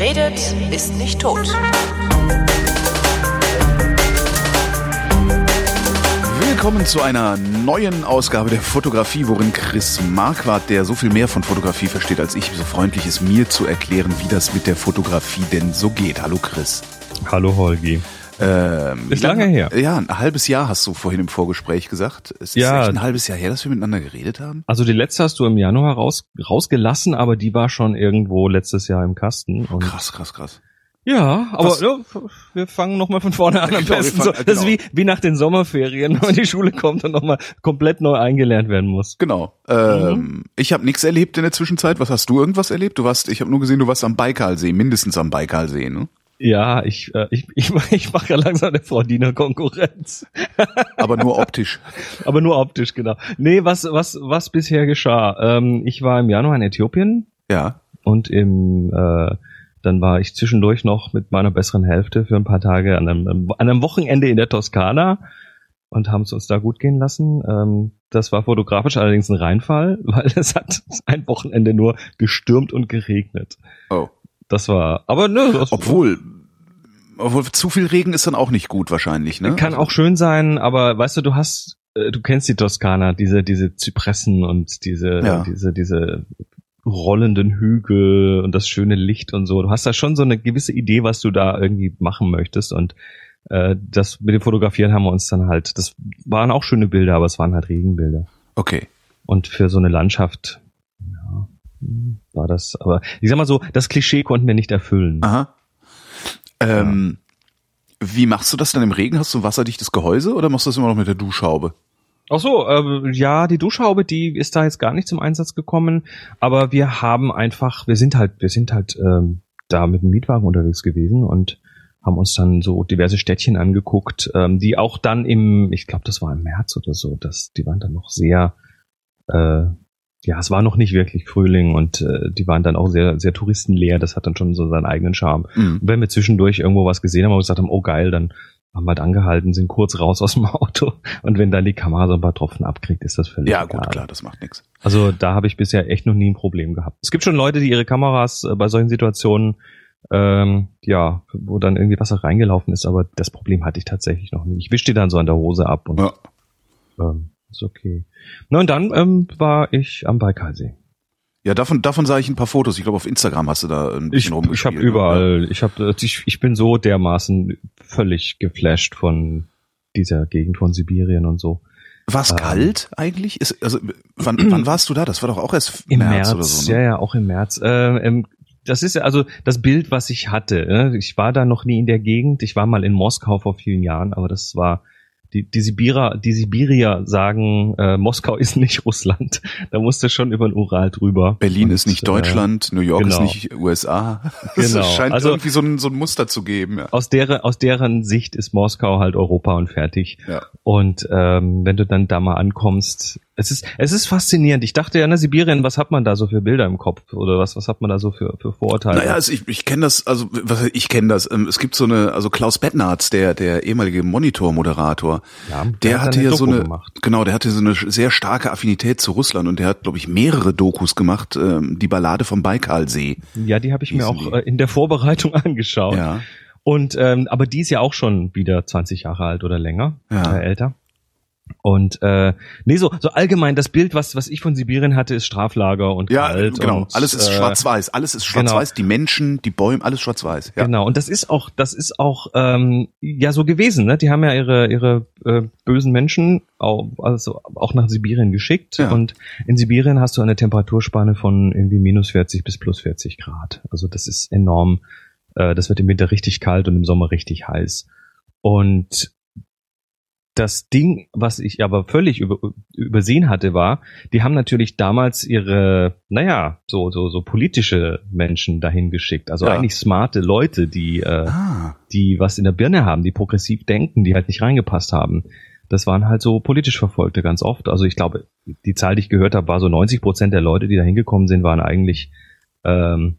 Wer redet, ist nicht tot. Willkommen zu einer neuen Ausgabe der Fotografie, worin Chris Marquardt, der so viel mehr von Fotografie versteht als ich, so freundlich ist, mir zu erklären, wie das mit der Fotografie denn so geht. Hallo Chris. Hallo Holgi. Ähm, Ist wie lange her. Ja, ein halbes Jahr hast du vorhin im Vorgespräch gesagt. Es ist Ja. echt ein halbes Jahr her, dass wir miteinander geredet haben. Also die letzte hast du im Januar raus, rausgelassen, aber die war schon irgendwo letztes Jahr im Kasten. Und Krass, krass, krass. ja, aber ja, wir fangen nochmal von vorne an am Genau, besten. fangen- so, das ist genau. wie, wie nach den Sommerferien, wenn man in die Schule kommt und nochmal komplett neu eingelernt werden muss. Genau. Ähm, Mhm. Ich habe nichts erlebt in der Zwischenzeit. Was hast du irgendwas erlebt? Du warst, ich habe nur gesehen, du warst am Baikalsee, mindestens am Baikalsee, ne? Ja, ich, äh, ich, ich, ich mache ja langsam der Frau Diener Konkurrenz. Aber nur optisch. Aber nur optisch, genau. Nee, was, was, was bisher geschah? Ähm, ich war im Januar in Äthiopien Ja. und im äh, dann war ich zwischendurch noch mit meiner besseren Hälfte für ein paar Tage an einem, an einem Wochenende in der Toskana und haben es uns da gut gehen lassen. Ähm, das war fotografisch allerdings ein Reinfall, weil es hat ein Wochenende nur gestürmt und geregnet. Oh. Das war, aber ne, Obwohl, obwohl zu viel Regen ist dann auch nicht gut wahrscheinlich, ne? kann auch schön sein, aber weißt du, du hast, äh, du kennst die Toskana, diese, diese Zypressen und diese, Ja. diese, diese rollenden Hügel und das schöne Licht und so. Du hast da schon so eine gewisse Idee, was du da irgendwie machen möchtest und äh, das mit dem Fotografieren haben wir uns dann halt, das waren auch schöne Bilder, aber es waren halt Regenbilder. Okay. Und für so eine Landschaft, war das, aber ich sag mal so, das Klischee konnten wir nicht erfüllen. Aha. Ähm, Wie machst du das dann im Regen? Hast du ein wasserdichtes Gehäuse oder machst du das immer noch mit der Duschhaube? Ach so, äh, ja, die Duschhaube, die ist da jetzt gar nicht zum Einsatz gekommen, aber wir haben einfach, wir sind halt, wir sind halt ähm, da mit dem Mietwagen unterwegs gewesen und haben uns dann so diverse Städtchen angeguckt, ähm, die auch dann im, ich glaube, das war im März oder so, das, die waren dann noch sehr, äh, ja, es war noch nicht wirklich Frühling und äh, die waren dann auch sehr, sehr touristenleer. Das hat dann schon so seinen eigenen Charme. Mhm. Und wenn wir zwischendurch irgendwo was gesehen haben und gesagt haben, oh geil, dann haben wir halt angehalten, sind kurz raus aus dem Auto und wenn dann die Kamera so ein paar Tropfen abkriegt, ist das völlig Ja, egal. gut, klar, das macht nichts. Also da habe ich bisher echt noch nie ein Problem gehabt. Es gibt schon Leute, die ihre Kameras äh, bei solchen Situationen, ähm, ja, wo dann irgendwie Wasser reingelaufen ist, aber das Problem hatte ich tatsächlich noch nie. Ich wische die dann so an der Hose ab und Ja. ähm, ist okay. Na und dann ähm, war ich am Baikalsee. Ja, davon, davon sah ich ein paar Fotos. Ich glaube, auf Instagram hast du da ein Ich, bisschen ich rumgespielt. habe überall, ich habe, ich, ich bin so dermaßen völlig geflasht von dieser Gegend von Sibirien und so. War es Ähm. kalt eigentlich? Ist, also, wann, wann warst du da? Das war doch auch erst Im März, März, oder so. ja, Ne? ja, auch im März. Äh, ähm, das ist ja also das Bild, was ich hatte. Ne? Ich war da noch nie in der Gegend. Ich war mal in Moskau vor vielen Jahren, aber das war die, die Sibirer, die Sibirier sagen, äh, Moskau ist nicht Russland. Da musste schon über den Ural drüber. Berlin Und, ist nicht äh, Deutschland, New York ist genau. nicht USA. Es Genau. scheint Also- irgendwie so ein, so ein Muster zu geben. Ja. aus deren, aus deren Sicht ist Moskau halt Europa und fertig. Ja. Und ähm, wenn du dann da mal ankommst, es ist, es ist faszinierend. Ich dachte ja, na Sibirien, was hat man da so für Bilder im Kopf oder was, was hat man da so für, für Vorurteile? Naja, also ich, ich kenne das, also was ich kenne das. Ähm, Es gibt so eine, also Klaus Bettnarz, der der ehemalige Monitor-Moderator, Ja, der, hat hatte ja so eine, gemacht. genau, der hatte so eine sehr starke Affinität zu Russland und der hat, glaube ich, mehrere Dokus gemacht. Ähm, die Ballade vom Baikalsee. Ja, die habe ich mir auch die. äh, in der Vorbereitung angeschaut. Ja, Und ähm, aber die ist ja auch schon wieder 20 Jahre alt oder länger, Ja. äh, älter. Und äh, nee, so so allgemein das Bild, was was ich von Sibirien hatte, ist Straflager und ja, kalt genau. und, alles ist äh, schwarz-weiß. Alles ist schwarz-weiß. Die Menschen, die Bäume, alles schwarz-weiß. Ja. Genau, und das ist auch, das ist auch ähm, ja so gewesen, ne? Die haben ja ihre ihre äh, bösen Menschen auch, also auch nach Sibirien geschickt. Ja. Und in Sibirien hast du eine Temperaturspanne von irgendwie minus 40 bis plus 40 Grad. Also das ist enorm. Äh, das wird im Winter richtig kalt und im Sommer richtig heiß. Und das Ding, was ich aber völlig über, übersehen hatte, war, die haben natürlich damals ihre, naja, so, so, so politische Menschen dahin geschickt. Also Ja. eigentlich smarte Leute, die, äh, Ah, die was in der Birne haben, die progressiv denken, die halt nicht reingepasst haben. Das waren halt so politisch Verfolgte ganz oft. Also ich glaube, die Zahl, die ich gehört habe, war so 90 Prozent der Leute, die da hingekommen sind, waren eigentlich, ähm,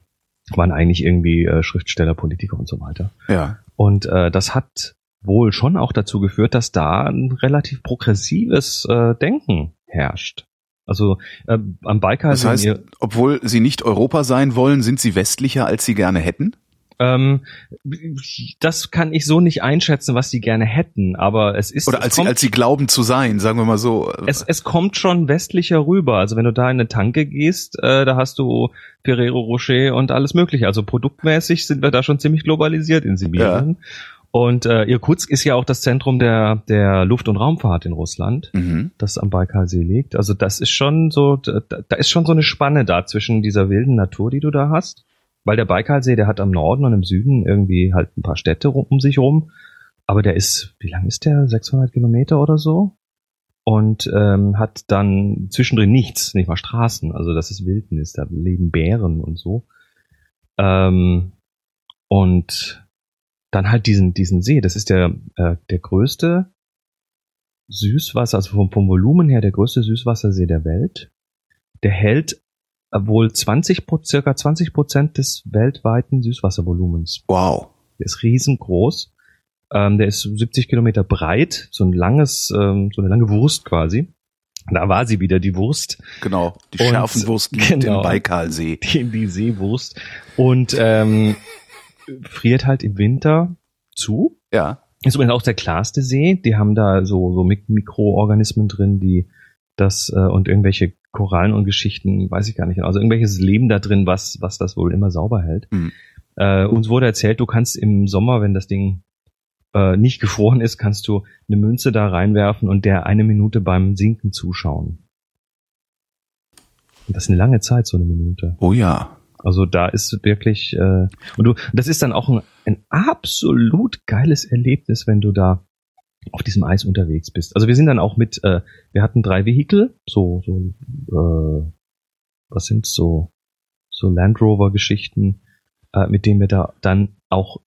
waren eigentlich irgendwie äh, Schriftsteller, Politiker und so weiter. ja. Und äh, das hat wohl schon auch dazu geführt, dass da ein relativ progressives äh, Denken herrscht. Also äh, am Baikal Das heißt, ihr, obwohl sie nicht Europa sein wollen, sind sie westlicher, als sie gerne hätten? Ähm, das kann ich so nicht einschätzen, was die gerne hätten, aber es ist. Oder als, es sie, als sie glauben zu sein, sagen wir mal so. Es, es kommt schon westlicher rüber. Also wenn du da in eine Tanke gehst, äh, da hast du Ferrero Rocher und alles mögliche. Also produktmäßig sind wir da schon ziemlich globalisiert in Sibirien. Ja. Und äh, Irkutsk ist ja auch das Zentrum der, der Luft- und Raumfahrt in Russland, mhm. das am Baikalsee liegt. Also das ist schon so, da, da ist schon so eine Spanne da zwischen dieser wilden Natur, die du da hast. Weil der Baikalsee, der hat am Norden und im Süden irgendwie halt ein paar Städte um sich rum. Aber der ist, wie lang ist der? 600 Kilometer oder so? Und ähm, hat dann zwischendrin nichts, nicht mal Straßen. Also das ist Wildnis, da leben Bären und so. Ähm, und dann halt diesen, diesen See, das ist der, äh, der größte Süßwasser, also vom, vom Volumen her der größte Süßwassersee der Welt. Der hält wohl 20, circa 20 Prozent des weltweiten Süßwasservolumens. Wow. Der ist riesengroß. Ähm, der ist 70 Kilometer breit, so ein langes, ähm, so eine lange Wurst quasi. Da war sie wieder, die Wurst. Genau, die Schärfenwurst liegt genau, im Baikalsee. Die, die Seewurst. Und ähm, friert halt im Winter zu. Ja. Ist übrigens auch der klarste See. Die haben da so, so Mikroorganismen drin, die das äh, und irgendwelche Korallen und Geschichten, weiß ich gar nicht. Also irgendwelches Leben da drin, was, was das wohl immer sauber hält. Mhm. Äh, uns wurde erzählt, du kannst im Sommer, wenn das Ding äh, nicht gefroren ist, kannst du eine Münze da reinwerfen und der eine Minute beim Sinken zuschauen. Und das ist eine lange Zeit, so eine Minute. Oh ja. Also da ist wirklich äh, und du, das ist dann auch ein, ein absolut geiles Erlebnis, wenn du da auf diesem Eis unterwegs bist. Also wir sind dann auch mit, äh, wir hatten drei Vehikel, so so äh, was sind so so Land Rover Geschichten, äh, mit denen wir da dann auch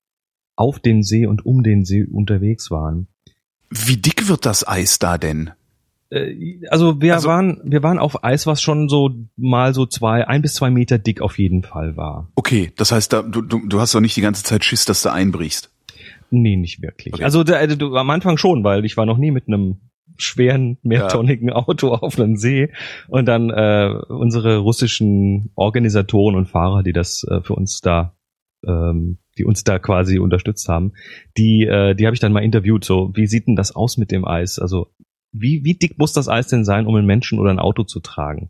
auf den See und um den See unterwegs waren. Wie dick wird das Eis da denn? Äh, also wir also, waren, wir waren auf Eis, was schon so mal so zwei, ein bis zwei Meter dick auf jeden Fall war. Okay, das heißt, da, du, du, du hast doch nicht die ganze Zeit Schiss, dass du einbrichst. Nee, nicht wirklich. Okay. Also da, du, am Anfang schon, weil ich war noch nie mit einem schweren, mehrtonnigen ja. Auto auf einem See und dann äh, unsere russischen Organisatoren und Fahrer, die das äh, für uns da ähm, die uns da quasi unterstützt haben, die, äh, die habe ich dann mal interviewt. So, wie sieht denn das aus mit dem Eis? Also wie, wie dick muss das Eis denn sein, um einen Menschen oder ein Auto zu tragen?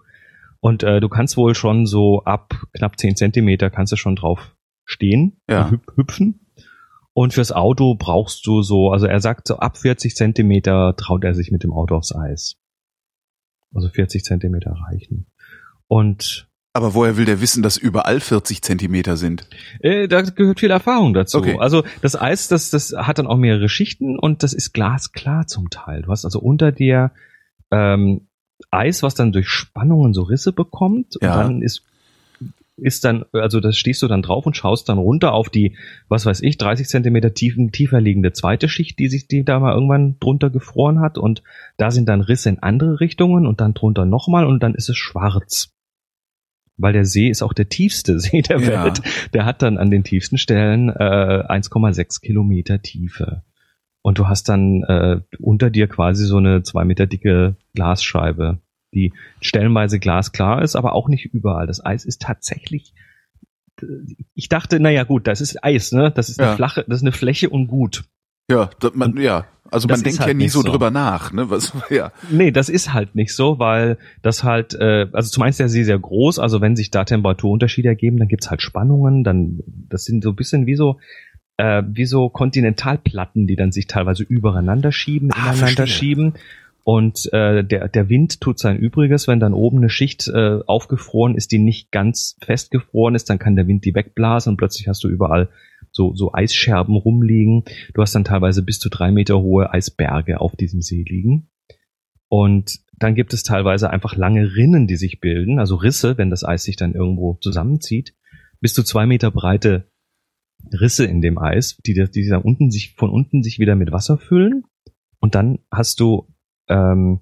Und äh, du kannst wohl schon so ab knapp zehn Zentimeter kannst du schon drauf stehen, ja. hüpfen. Und fürs Auto brauchst du so, also er sagt so ab 40 Zentimeter traut er sich mit dem Auto aufs Eis. Also 40 Zentimeter reichen. Und aber woher will der wissen, dass überall 40 Zentimeter sind? Äh, da gehört viel Erfahrung dazu. Okay. Also das Eis, das, das hat dann auch mehrere Schichten und das ist glasklar zum Teil. Du hast also unter dir ähm, Eis, was dann durch Spannungen so Risse bekommt ja. und dann ist ist dann, also das stehst du dann drauf und schaust dann runter auf die, was weiß ich, 30 Zentimeter tiefen, tiefer liegende zweite Schicht, die sich, die da mal irgendwann drunter gefroren hat und da sind dann Risse in andere Richtungen und dann drunter nochmal und dann ist es schwarz weil der See ist auch der tiefste See der ja. Welt. Der hat dann an den tiefsten Stellen äh, 1,6 Kilometer Tiefe. Und du hast dann äh, unter dir quasi so eine zwei Meter dicke Glasscheibe, die stellenweise glasklar ist, aber auch nicht überall. Das Eis ist tatsächlich ich dachte, naja gut, das ist Eis, ne? Das ist eine ja. flache, das ist eine Fläche und gut. Ja, das, man, ja. Also man denkt halt ja nie so, so drüber nach, ne? Was, ja. Nee, das ist halt nicht so, weil das halt, äh, also zum einen ist der See sehr groß, also wenn sich da Temperaturunterschiede ergeben, dann gibt's halt Spannungen, dann, das sind so ein bisschen wie so, äh, wie so Kontinentalplatten, die dann sich teilweise übereinander schieben, ah, ineinander verstehe. schieben. Und äh, der, der Wind tut sein Übriges, wenn dann oben eine Schicht äh, aufgefroren ist, die nicht ganz festgefroren ist, dann kann der Wind die wegblasen und plötzlich hast du überall so, so Eisscherben rumliegen. Du hast dann teilweise bis zu drei Meter hohe Eisberge auf diesem See liegen. Und dann gibt es teilweise einfach lange Rinnen, die sich bilden, also Risse, wenn das Eis sich dann irgendwo zusammenzieht. Bis zu zwei Meter breite Risse in dem Eis, die, die dann unten sich, von unten sich wieder mit Wasser füllen. Und dann hast du, ähm,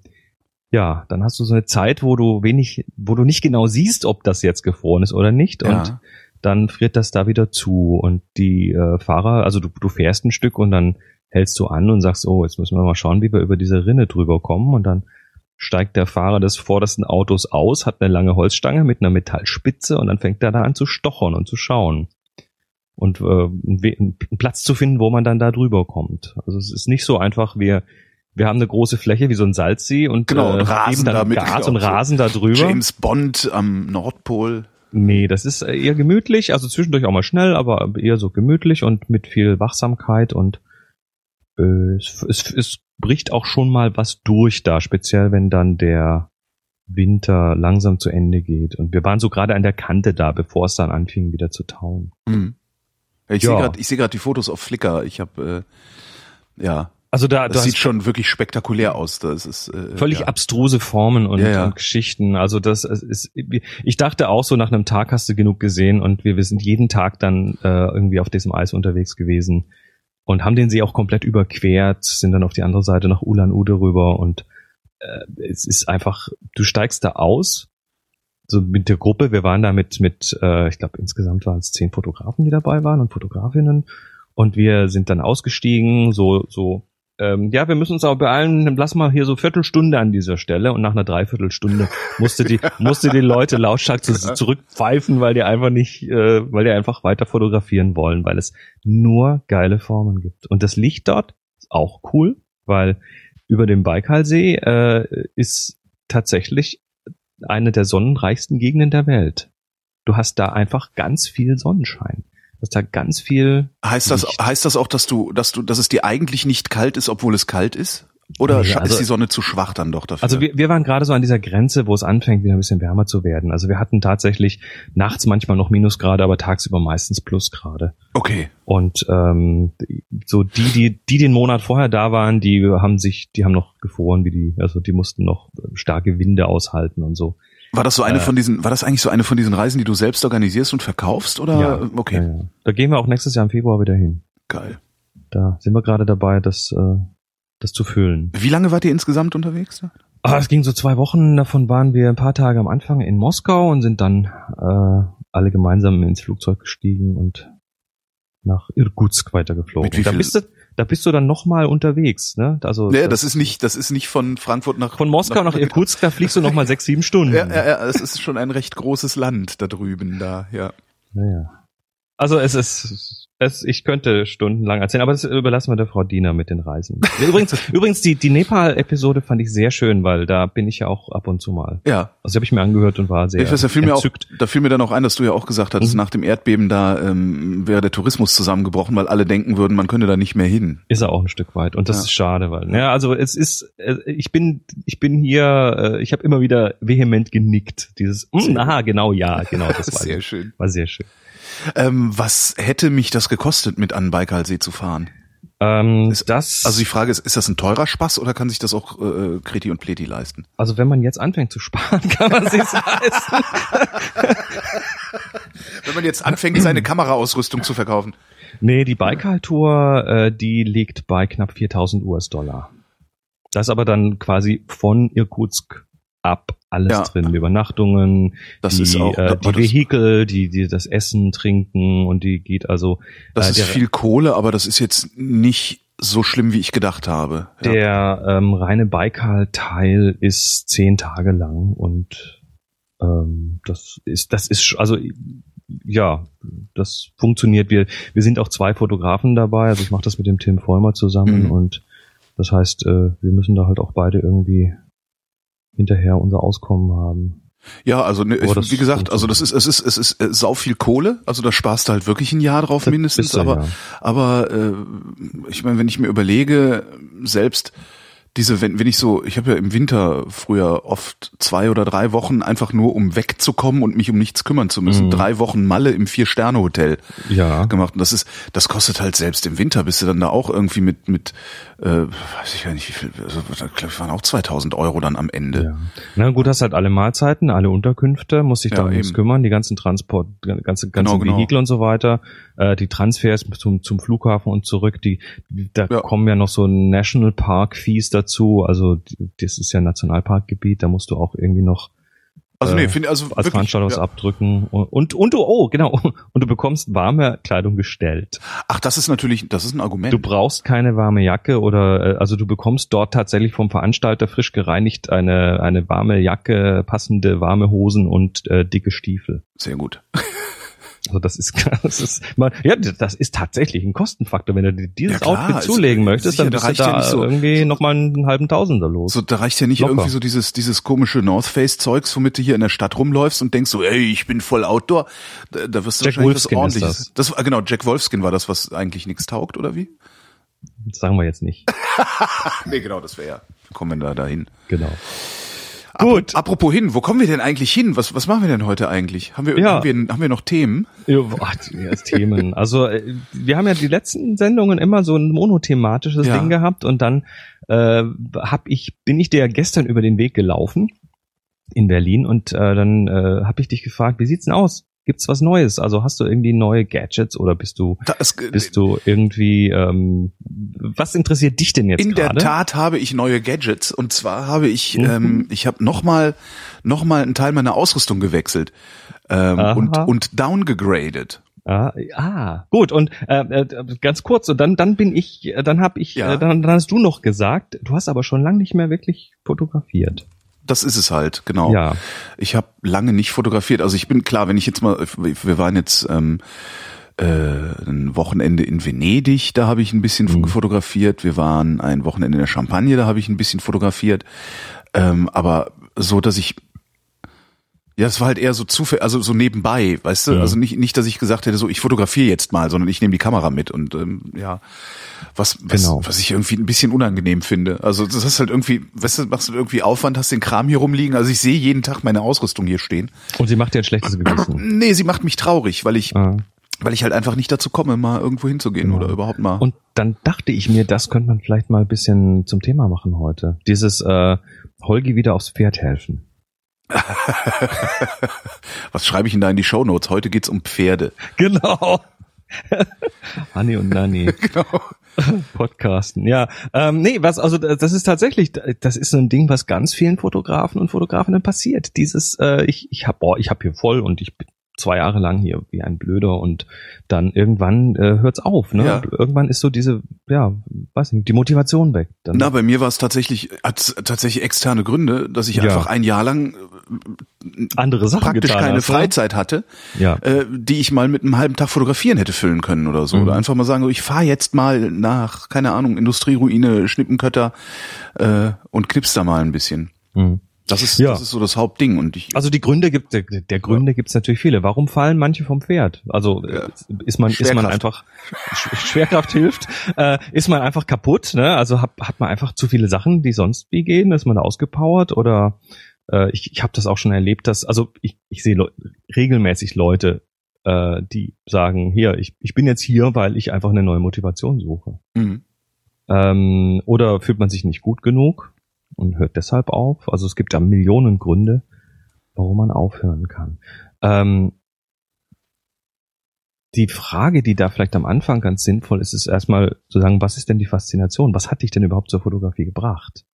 ja, dann hast du so eine Zeit, wo du wenig, wo du nicht genau siehst, ob das jetzt gefroren ist oder nicht. Ja. Und dann friert das da wieder zu und die äh, Fahrer, also du, du fährst ein Stück und dann hältst du an und sagst, oh, jetzt müssen wir mal schauen, wie wir über diese Rinne drüber kommen und dann steigt der Fahrer des vordersten Autos aus, hat eine lange Holzstange mit einer Metallspitze und dann fängt er da an zu stochern und zu schauen. und äh, einen Platz zu finden, wo man dann da drüber kommt. Also es ist nicht so einfach, wir wir haben eine große Fläche wie so ein Salzsee und genau, äh, rasen dann damit Gas und rasen da drüber. James Bond am Nordpol. Nee, das ist eher gemütlich, also zwischendurch auch mal schnell, aber eher so gemütlich und mit viel Wachsamkeit und äh, es, es, es bricht auch schon mal was durch da, speziell wenn dann der Winter langsam zu Ende geht. Und wir waren so gerade an der Kante da, bevor es dann anfing, wieder zu tauen. Hm. Ich Ja. sehe gerade, gerade die Fotos auf Flickr. Ich habe, äh, ja, Also da, das sieht schon wirklich spektakulär aus. Das ist äh, völlig ja. abstruse Formen und, Ja, ja. und Geschichten. Also das ist, ich dachte auch so, nach einem Tag hast du genug gesehen und wir, wir sind jeden Tag dann äh, irgendwie auf diesem Eis unterwegs gewesen und haben den See auch komplett überquert, sind dann auf die andere Seite nach Ulan-Ude rüber und äh, es ist einfach, du steigst da aus, so mit der Gruppe, wir waren da mit, mit äh, ich glaube insgesamt waren es zehn Fotografen, die dabei waren und Fotografinnen und wir sind dann ausgestiegen, so, so ähm, ja, wir müssen uns aber beeilen, lass mal hier so Viertelstunde an dieser Stelle und nach einer Dreiviertelstunde musste die, musste die Leute lautstark zu, zurückpfeifen, weil die einfach nicht, äh, weil die einfach weiter fotografieren wollen, weil es nur geile Formen gibt. Und das Licht dort ist auch cool, weil über dem Baikalsee äh, ist tatsächlich eine der sonnenreichsten Gegenden der Welt. Du hast da einfach ganz viel Sonnenschein. Du hast da ganz viel Heißt das, Licht. heißt das auch, dass du, dass du, dass es dir eigentlich nicht kalt ist, obwohl es kalt ist? Oder also- ist die Sonne zu schwach dann doch dafür? Also wir, wir waren gerade so an dieser Grenze, wo es anfängt, wieder ein bisschen wärmer zu werden. Also wir hatten tatsächlich nachts manchmal noch Minusgrade, aber tagsüber meistens Plusgrade. okay. Und ähm, so die, die, die den Monat vorher da waren, die haben sich, die haben noch gefroren, wie die, also die mussten noch starke Winde aushalten und so. War das so eine Äh. von diesen, war das eigentlich so eine von diesen Reisen, die du selbst organisierst und verkaufst? Oder okay, ja, ja. Da gehen wir auch nächstes Jahr im Februar wieder hin. geil. Da sind wir gerade dabei, das, äh, das zu füllen. Wie lange wart ihr insgesamt unterwegs? Ah, es ging so zwei Wochen, davon waren wir ein paar Tage am Anfang in Moskau und sind dann äh, alle gemeinsam ins Flugzeug gestiegen und nach Irkutsk weitergeflogen. Mit wie da viel- bist du, da bist du dann nochmal unterwegs, ne? Also Nee, das ist nicht, das ist nicht von Frankfurt nach von Moskau nach Irkutsk, da fliegst du nochmal sechs, sieben Stunden. Ja, ja, ja, es ist schon ein recht großes Land da drüben, da, ja. Naja. Also es ist, es, ich könnte stundenlang erzählen, aber das überlassen wir der Frau Diener mit den Reisen. Übrigens, übrigens die, die Nepal-Episode fand ich sehr schön, weil da bin ich ja auch ab und zu mal. Ja, Also habe ich mir angehört und war sehr ich weiß, da fiel mir auch, entzückt. da fiel mir dann auch ein, dass du ja auch gesagt hattest, Mhm. nach dem Erdbeben da ähm, wäre der Tourismus zusammengebrochen, weil alle denken würden, man könne da nicht mehr hin. Ist er auch ein Stück weit und das Ja. ist schade, weil ja, also es ist äh, ich bin ich bin hier äh, ich habe immer wieder vehement genickt. Dieses mm, aha, genau ja, genau, das war Sehr schön. war sehr schön. Ähm, was hätte mich das gekostet, mit an den Baikalsee zu fahren? Ähm, Ist- das Also die Frage ist, ist das ein teurer Spaß oder kann sich das auch äh, Kreti und Pleti leisten? also wenn man jetzt anfängt zu sparen, kann man sich leisten. Wenn man jetzt anfängt, seine Kameraausrüstung zu verkaufen. Nee, die Baikal-Tour, äh, die liegt bei knapp 4000 US-Dollar. Das ist aber dann quasi von Irkutsk ab alles Ja. drin. Übernachtungen, Das die, ist auch, äh, die das, Vehikel, die, die das Essen, Trinken und die geht also das äh, ist viel Kohle, aber das ist jetzt nicht so schlimm, wie ich gedacht habe. Ja. der ähm, reine Baikal-Teil ist zehn Tage lang und ähm, das ist, das ist, also ja, das funktioniert. Wir, wir sind auch zwei Fotografen dabei, also ich mache das mit dem Tim Vollmer zusammen Mhm. und das heißt, äh, wir müssen da halt auch beide irgendwie hinterher unser Auskommen haben. Ja, also ne, ich, wie gesagt, also das ist es ist es ist äh, sau viel Kohle, also da sparst du halt wirklich ein Jahr drauf mindestens, du, aber ja. aber äh, ich meine, wenn ich mir überlege, selbst diese, wenn, wenn ich so, ich habe ja im Winter früher oft zwei oder drei Wochen einfach nur, um wegzukommen und mich um nichts kümmern zu müssen. Mhm. Drei Wochen Malle im Vier-Sterne-Hotel Ja, gemacht. Und das ist, das kostet halt selbst im Winter, bist du dann da auch irgendwie mit, mit, äh, weiß ich ja nicht, wie viel, also, ich glaube, waren auch 2000 Euro dann am Ende. ja. Na gut, hast halt alle Mahlzeiten, alle Unterkünfte, musst dich Ja, nichts eben. kümmern, die ganzen Transport, ganze, ganze Genau, genau. Vehikel und so weiter, äh, die Transfers zum, zum Flughafen und zurück, die, da Ja. kommen ja noch so National Park Fees dazu, also das ist ja Nationalparkgebiet, da musst du auch irgendwie noch Also nee, finde also als wirklich, Veranstalter was ja. abdrücken und, und, und du, oh, genau, und du bekommst warme Kleidung gestellt. Ach, das ist natürlich, das ist ein Argument. Du brauchst keine warme Jacke oder äh, also du bekommst dort tatsächlich vom Veranstalter frisch gereinigt eine eine warme Jacke, passende warme Hosen und äh, dicke Stiefel. Sehr gut. Also das ist, das ist ja, das ist tatsächlich ein Kostenfaktor. Wenn du dir dieses Ja, klar, Outfit zulegen möchtest, sicher, dann da bist du reicht ja da nicht so- irgendwie nochmal einen halben Tausender los. So, da reicht ja nicht Locker. irgendwie so dieses, dieses komische North Face Zeugs, womit du hier in der Stadt rumläufst und denkst so, ey, ich bin voll Outdoor. Da, da wirst du Jack wahrscheinlich was Wolfskin ist ordentliches. Das. war, genau, Jack Wolfskin war das, was eigentlich nichts taugt, oder wie? Das sagen wir jetzt nicht. Nee, genau, das wäre ja. Kommen wir da dahin. Genau. Gut. Apropos hin, wo kommen wir denn eigentlich hin? Was, was machen wir denn heute eigentlich? Haben wir, Ja. haben wir, haben wir noch Themen? Ja, boah, Themen. Also äh, wir haben ja die letzten Sendungen immer so ein monothematisches Ja. Ding gehabt und dann äh, hab ich bin ich dir gestern über den Weg gelaufen in Berlin und äh, dann äh, habe ich dich gefragt, wie sieht's denn aus? Gibt's was Neues? Also hast du irgendwie neue Gadgets oder bist du Das, bist du irgendwie ähm, was interessiert dich denn jetzt In der gerade? Tat habe ich neue Gadgets und zwar habe ich, Mhm. ähm, ich habe nochmal noch mal einen Teil meiner Ausrüstung gewechselt ähm, Aha. und, und downgegradet. Ah, ah, gut und äh, äh, ganz kurz und dann dann bin ich äh, dann habe ich Ja. äh, dann, dann hast du noch gesagt, du hast aber schon lange nicht mehr wirklich fotografiert. Das ist es halt, genau. Ja. Ich habe lange nicht fotografiert. Also ich bin klar, wenn ich jetzt mal, wir waren jetzt ähm, äh, ein Wochenende in Venedig, da habe ich ein bisschen Mhm. fotografiert. Wir waren ein Wochenende in der Champagne, da habe ich ein bisschen fotografiert. Ähm, aber so, dass ich ja, es war halt eher so zufällig, also so nebenbei, weißt du? Ja. Also nicht, nicht, dass ich gesagt hätte, so ich fotografiere jetzt mal, sondern ich nehme die Kamera mit und ähm, ja, was, was, Genau. was ich irgendwie ein bisschen unangenehm finde. Also das ist halt irgendwie, weißt du, machst du irgendwie Aufwand, hast den Kram hier rumliegen. Also ich sehe jeden Tag meine Ausrüstung hier stehen. Und sie macht dir ein schlechtes Gewissen. Nee, sie macht mich traurig, weil ich, Ah. weil ich halt einfach nicht dazu komme, mal irgendwo hinzugehen Genau. oder überhaupt mal. Und dann dachte ich mir, das könnte man vielleicht mal ein bisschen zum Thema machen heute. Dieses äh, Holgi wieder aufs Pferd helfen. was schreibe ich denn da in die Shownotes? Heute geht's um Pferde. Genau. Hanni und Nanni. Genau. Podcasten. Ja, ähm, nee, was also das ist tatsächlich, das ist so ein Ding, was ganz vielen Fotografen und Fotografinnen passiert. Dieses, äh, ich ich habe, boah, ich habe hier voll und ich bin zwei Jahre lang hier wie ein Blöder und dann irgendwann äh, hört's auf. Ne? Ja. Irgendwann ist so diese, ja, weiß nicht, die Motivation weg. Dann, Na, bei mir war es tatsächlich, hat tatsächlich externe Gründe, dass ich Ja. einfach ein Jahr lang andere Sachen praktisch getan keine hast, ne? Freizeit hatte, Ja. äh, die ich mal mit einem halben Tag fotografieren hätte füllen können oder so. Mhm. Oder einfach mal sagen, ich fahre jetzt mal nach, keine Ahnung, Industrieruine, Schnippenkötter äh, und knips da mal ein bisschen. Mhm. Das ist, Ja. das ist so das Hauptding. Und ich, Also die Gründe gibt der, der Gründe gibt's natürlich viele. Warum fallen manche vom Pferd? Also äh, Ja. ist man ist man einfach Sch- Schwerkraft hilft, äh, ist man einfach kaputt, ne? Also hat, hat man einfach zu viele Sachen, die sonst wie gehen, ist man ausgepowert oder äh, ich, ich habe das auch schon erlebt, dass also ich, ich sehe Leu regelmäßig Leute, äh, die sagen, hier, ich, ich bin jetzt hier, weil ich einfach eine neue Motivation suche. Mhm. Ähm, oder fühlt man sich nicht gut genug und hört deshalb auf? Also es gibt da Millionen Gründe, warum man aufhören kann. Ähm, die Frage, die da vielleicht am Anfang ganz sinnvoll ist, ist erstmal zu sagen, was ist denn die Faszination? Was hat dich denn überhaupt zur Fotografie gebracht?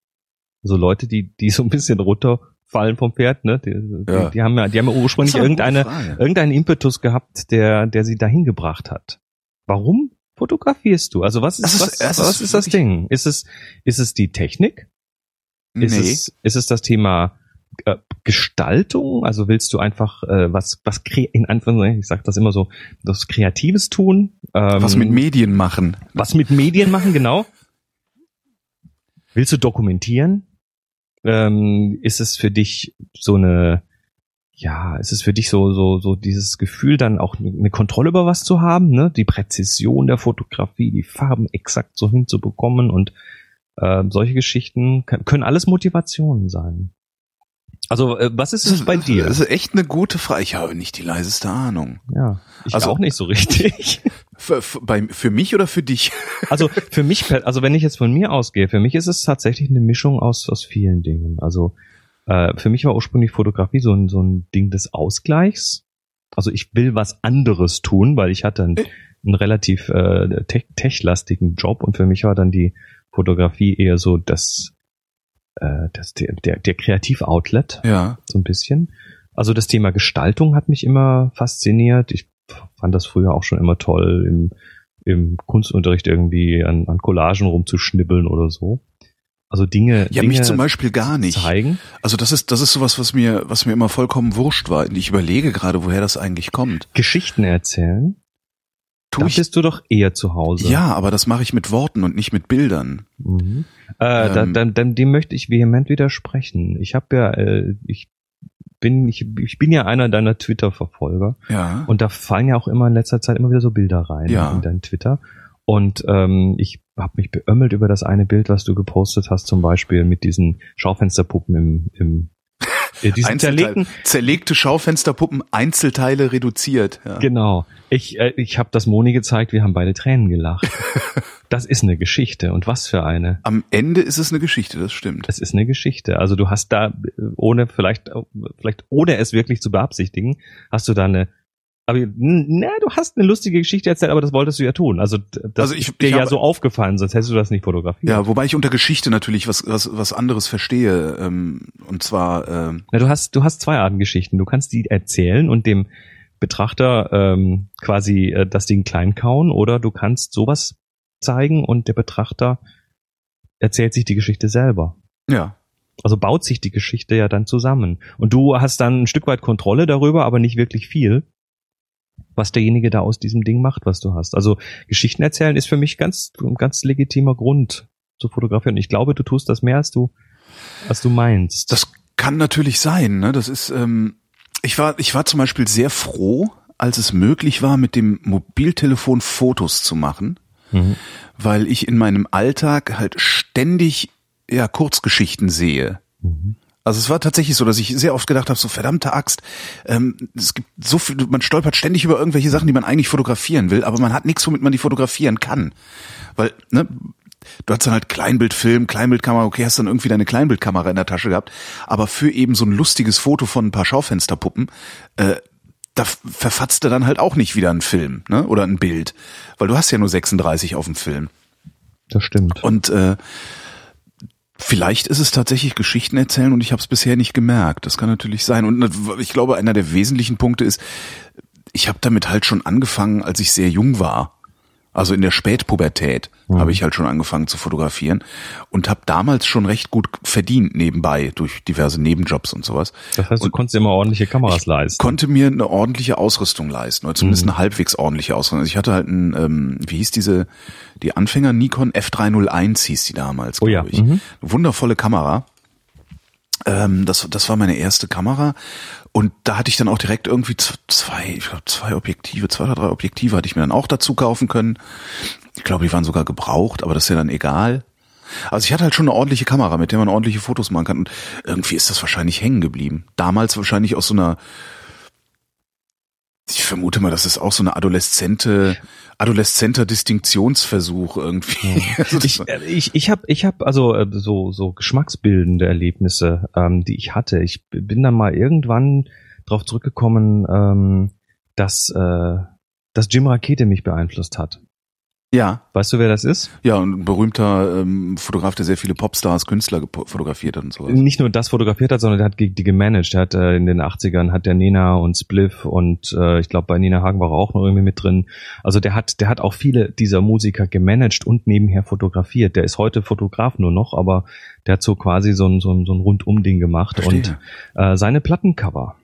Also Leute, die, die so ein bisschen runterfallen vom Pferd, ne? Die, Ja. die, die haben ja, die haben ja ursprünglich irgendeine, irgendeinen Impetus gehabt, der, der sie dahin gebracht hat. Warum fotografierst du? Also was ist, Das was, ist was ist das Ding? Ist es, ist es die Technik? Ist nee. es, ist es das Thema äh, Gestaltung? Also willst du einfach äh, was, was in Anführungszeichen, ich sage das immer so, das Kreatives tun? Ähm, was mit Medien machen. was mit Medien machen, genau. Willst du dokumentieren? Ähm, ist es für dich so eine, ja, ist es für dich so, so, so dieses Gefühl, dann auch eine Kontrolle über was zu haben, ne? Die Präzision der Fotografie, die Farben exakt so hinzubekommen und ähm, solche Geschichten kann, können alles Motivationen sein. Also, äh, was ist es bei dir? Das ist echt eine gute Frage. Ich habe nicht die leiseste Ahnung. Ja, ich Also- auch nicht so richtig. Für, für, bei, für mich oder für dich? Also für mich, also wenn ich jetzt von mir ausgehe, für mich ist es tatsächlich eine Mischung aus, aus vielen Dingen. Also äh, für mich war ursprünglich Fotografie so ein, so ein Ding des Ausgleichs. Also ich will was anderes tun, weil ich hatte einen, einen relativ äh, tech- techlastigen Job und für mich war dann die Fotografie eher so das, äh, das der, der, der Kreativoutlet Ja. so ein bisschen. Also das Thema Gestaltung hat mich immer fasziniert. Ich fand das früher auch schon immer toll, im, im Kunstunterricht irgendwie an, an Collagen rumzuschnibbeln oder so. Also Dinge, Ja, Dinge mich zum Beispiel gar nicht. zeigen. Also das ist, das ist sowas, was mir, was mir immer vollkommen wurscht war. Ich überlege gerade, woher das eigentlich kommt. Geschichten erzählen. Tu da ich, bist du doch eher zu Hause. ja, aber das mache ich mit Worten und nicht mit Bildern. Mhm. Äh, da, Ähm. dann, dann, dem möchte ich vehement widersprechen. Ich habe ja, äh, ich bin, ich, ich bin ja einer deiner Twitter-Verfolger Ja. und da fallen ja auch immer in letzter Zeit immer wieder so Bilder rein Ja. in dein Twitter. Und ähm, ich habe mich beömmelt über das eine Bild, was du gepostet hast, zum Beispiel mit diesen Schaufensterpuppen im, im äh, diesen Einzelteil- zerlegten, Zerlegte Schaufensterpuppen, Einzelteile reduziert. Ja. Genau. Ich, äh, ich habe das Moni gezeigt, wir haben beide Tränen gelacht. das ist eine Geschichte. Und was für eine. Am Ende ist es eine Geschichte, das stimmt. Es ist eine Geschichte. Also du hast da, äh, ohne vielleicht, vielleicht ohne es wirklich zu beabsichtigen, hast du da eine, aber na, du hast eine lustige Geschichte erzählt, aber das wolltest du ja tun. Also das Also ich- ist dir ich ja habe- so aufgefallen, sonst hättest du das nicht fotografiert. Ja, wobei ich unter Geschichte natürlich was, was, was anderes verstehe. Ähm, und zwar, ähm, Na, du hast, du hast zwei Arten Geschichten. Du kannst die erzählen und dem Betrachter ähm, quasi äh, das Ding klein kauen oder du kannst sowas zeigen und der Betrachter erzählt sich die Geschichte selber. ja. Also baut sich die Geschichte ja dann zusammen. Und du hast dann ein Stück weit Kontrolle darüber, aber nicht wirklich viel, was derjenige da aus diesem Ding macht, was du hast. Also Geschichten erzählen ist für mich ganz, ein ganz legitimer Grund zu fotografieren. Ich glaube, du tust das mehr, als du, als du meinst. Das kann natürlich sein. Ne? Das ist, ähm, ich war, ich war zum Beispiel sehr froh, als es möglich war, mit dem Mobiltelefon Fotos zu machen, Mhm. weil ich in meinem Alltag halt ständig ja Kurzgeschichten sehe. Mhm. Also es war tatsächlich so, dass ich sehr oft gedacht habe, so verdammte Axt, ähm, es gibt so viel, man stolpert ständig über irgendwelche Sachen, die man eigentlich fotografieren will, aber man hat nichts, womit man die fotografieren kann. Weil, ne, du hast dann halt Kleinbildfilm, Kleinbildkamera, okay, hast dann irgendwie deine Kleinbildkamera in der Tasche gehabt, aber für eben so ein lustiges Foto von ein paar Schaufensterpuppen, äh, da verfatzt du dann halt auch nicht wieder einen Film, ne, oder ein Bild, weil du hast ja nur 36 auf dem Film. Das stimmt. Und äh, vielleicht ist es tatsächlich Geschichten erzählen und ich habe es bisher nicht gemerkt. Das kann natürlich sein. Und nat- ich glaube, einer der wesentlichen Punkte ist, ich habe damit halt schon angefangen, als ich sehr jung war. Also in der Spätpubertät habe ich halt schon angefangen zu fotografieren und habe damals schon recht gut verdient nebenbei durch diverse Nebenjobs und sowas. Das heißt, du Und konntest dir immer ordentliche Kameras leisten. konnte mir eine ordentliche Ausrüstung leisten, oder zumindest eine halbwegs ordentliche Ausrüstung. Also ich hatte halt ein, ähm, wie hieß diese, die Anfänger Nikon F301 hieß die damals, Oh glaube ja, ich. mhm. Wundervolle Kamera. Ähm, das, das war meine erste Kamera. Und da hatte ich dann auch direkt irgendwie zwei, ich glaube zwei Objektive, zwei oder drei Objektive hatte ich mir dann auch dazu kaufen können. Ich glaube, die waren sogar gebraucht, aber das ist ja dann egal. Also ich hatte halt schon eine ordentliche Kamera, mit der man ordentliche Fotos machen kann. Und irgendwie ist das wahrscheinlich hängen geblieben. Damals wahrscheinlich aus so einer, ich vermute mal, das ist auch so eine adoleszente, adoleszenter Distinktionsversuch irgendwie. Also Ich, ich, ich habe ich hab also äh, so, so geschmacksbildende Erlebnisse, ähm, die ich hatte. Ich bin dann mal irgendwann drauf zurückgekommen, ähm, dass, äh, dass Jim Rakete mich beeinflusst hat. Ja, Weißt du, wer das ist? ja, und ein berühmter ähm, Fotograf, der sehr viele Popstars, Künstler fotografiert hat und sowas. Nicht nur das fotografiert hat, sondern der hat die gemanagt. Der hat äh, in den 80ern hat der Nena und Spliff und äh, ich glaube bei Nina Hagen war er auch noch irgendwie mit drin. Also der hat der hat auch viele dieser Musiker gemanagt und nebenher fotografiert. Der ist heute Fotograf nur noch, aber der hat so quasi so ein so ein, so ein Rundum-Ding gemacht Verstehe. und äh, seine Plattencover.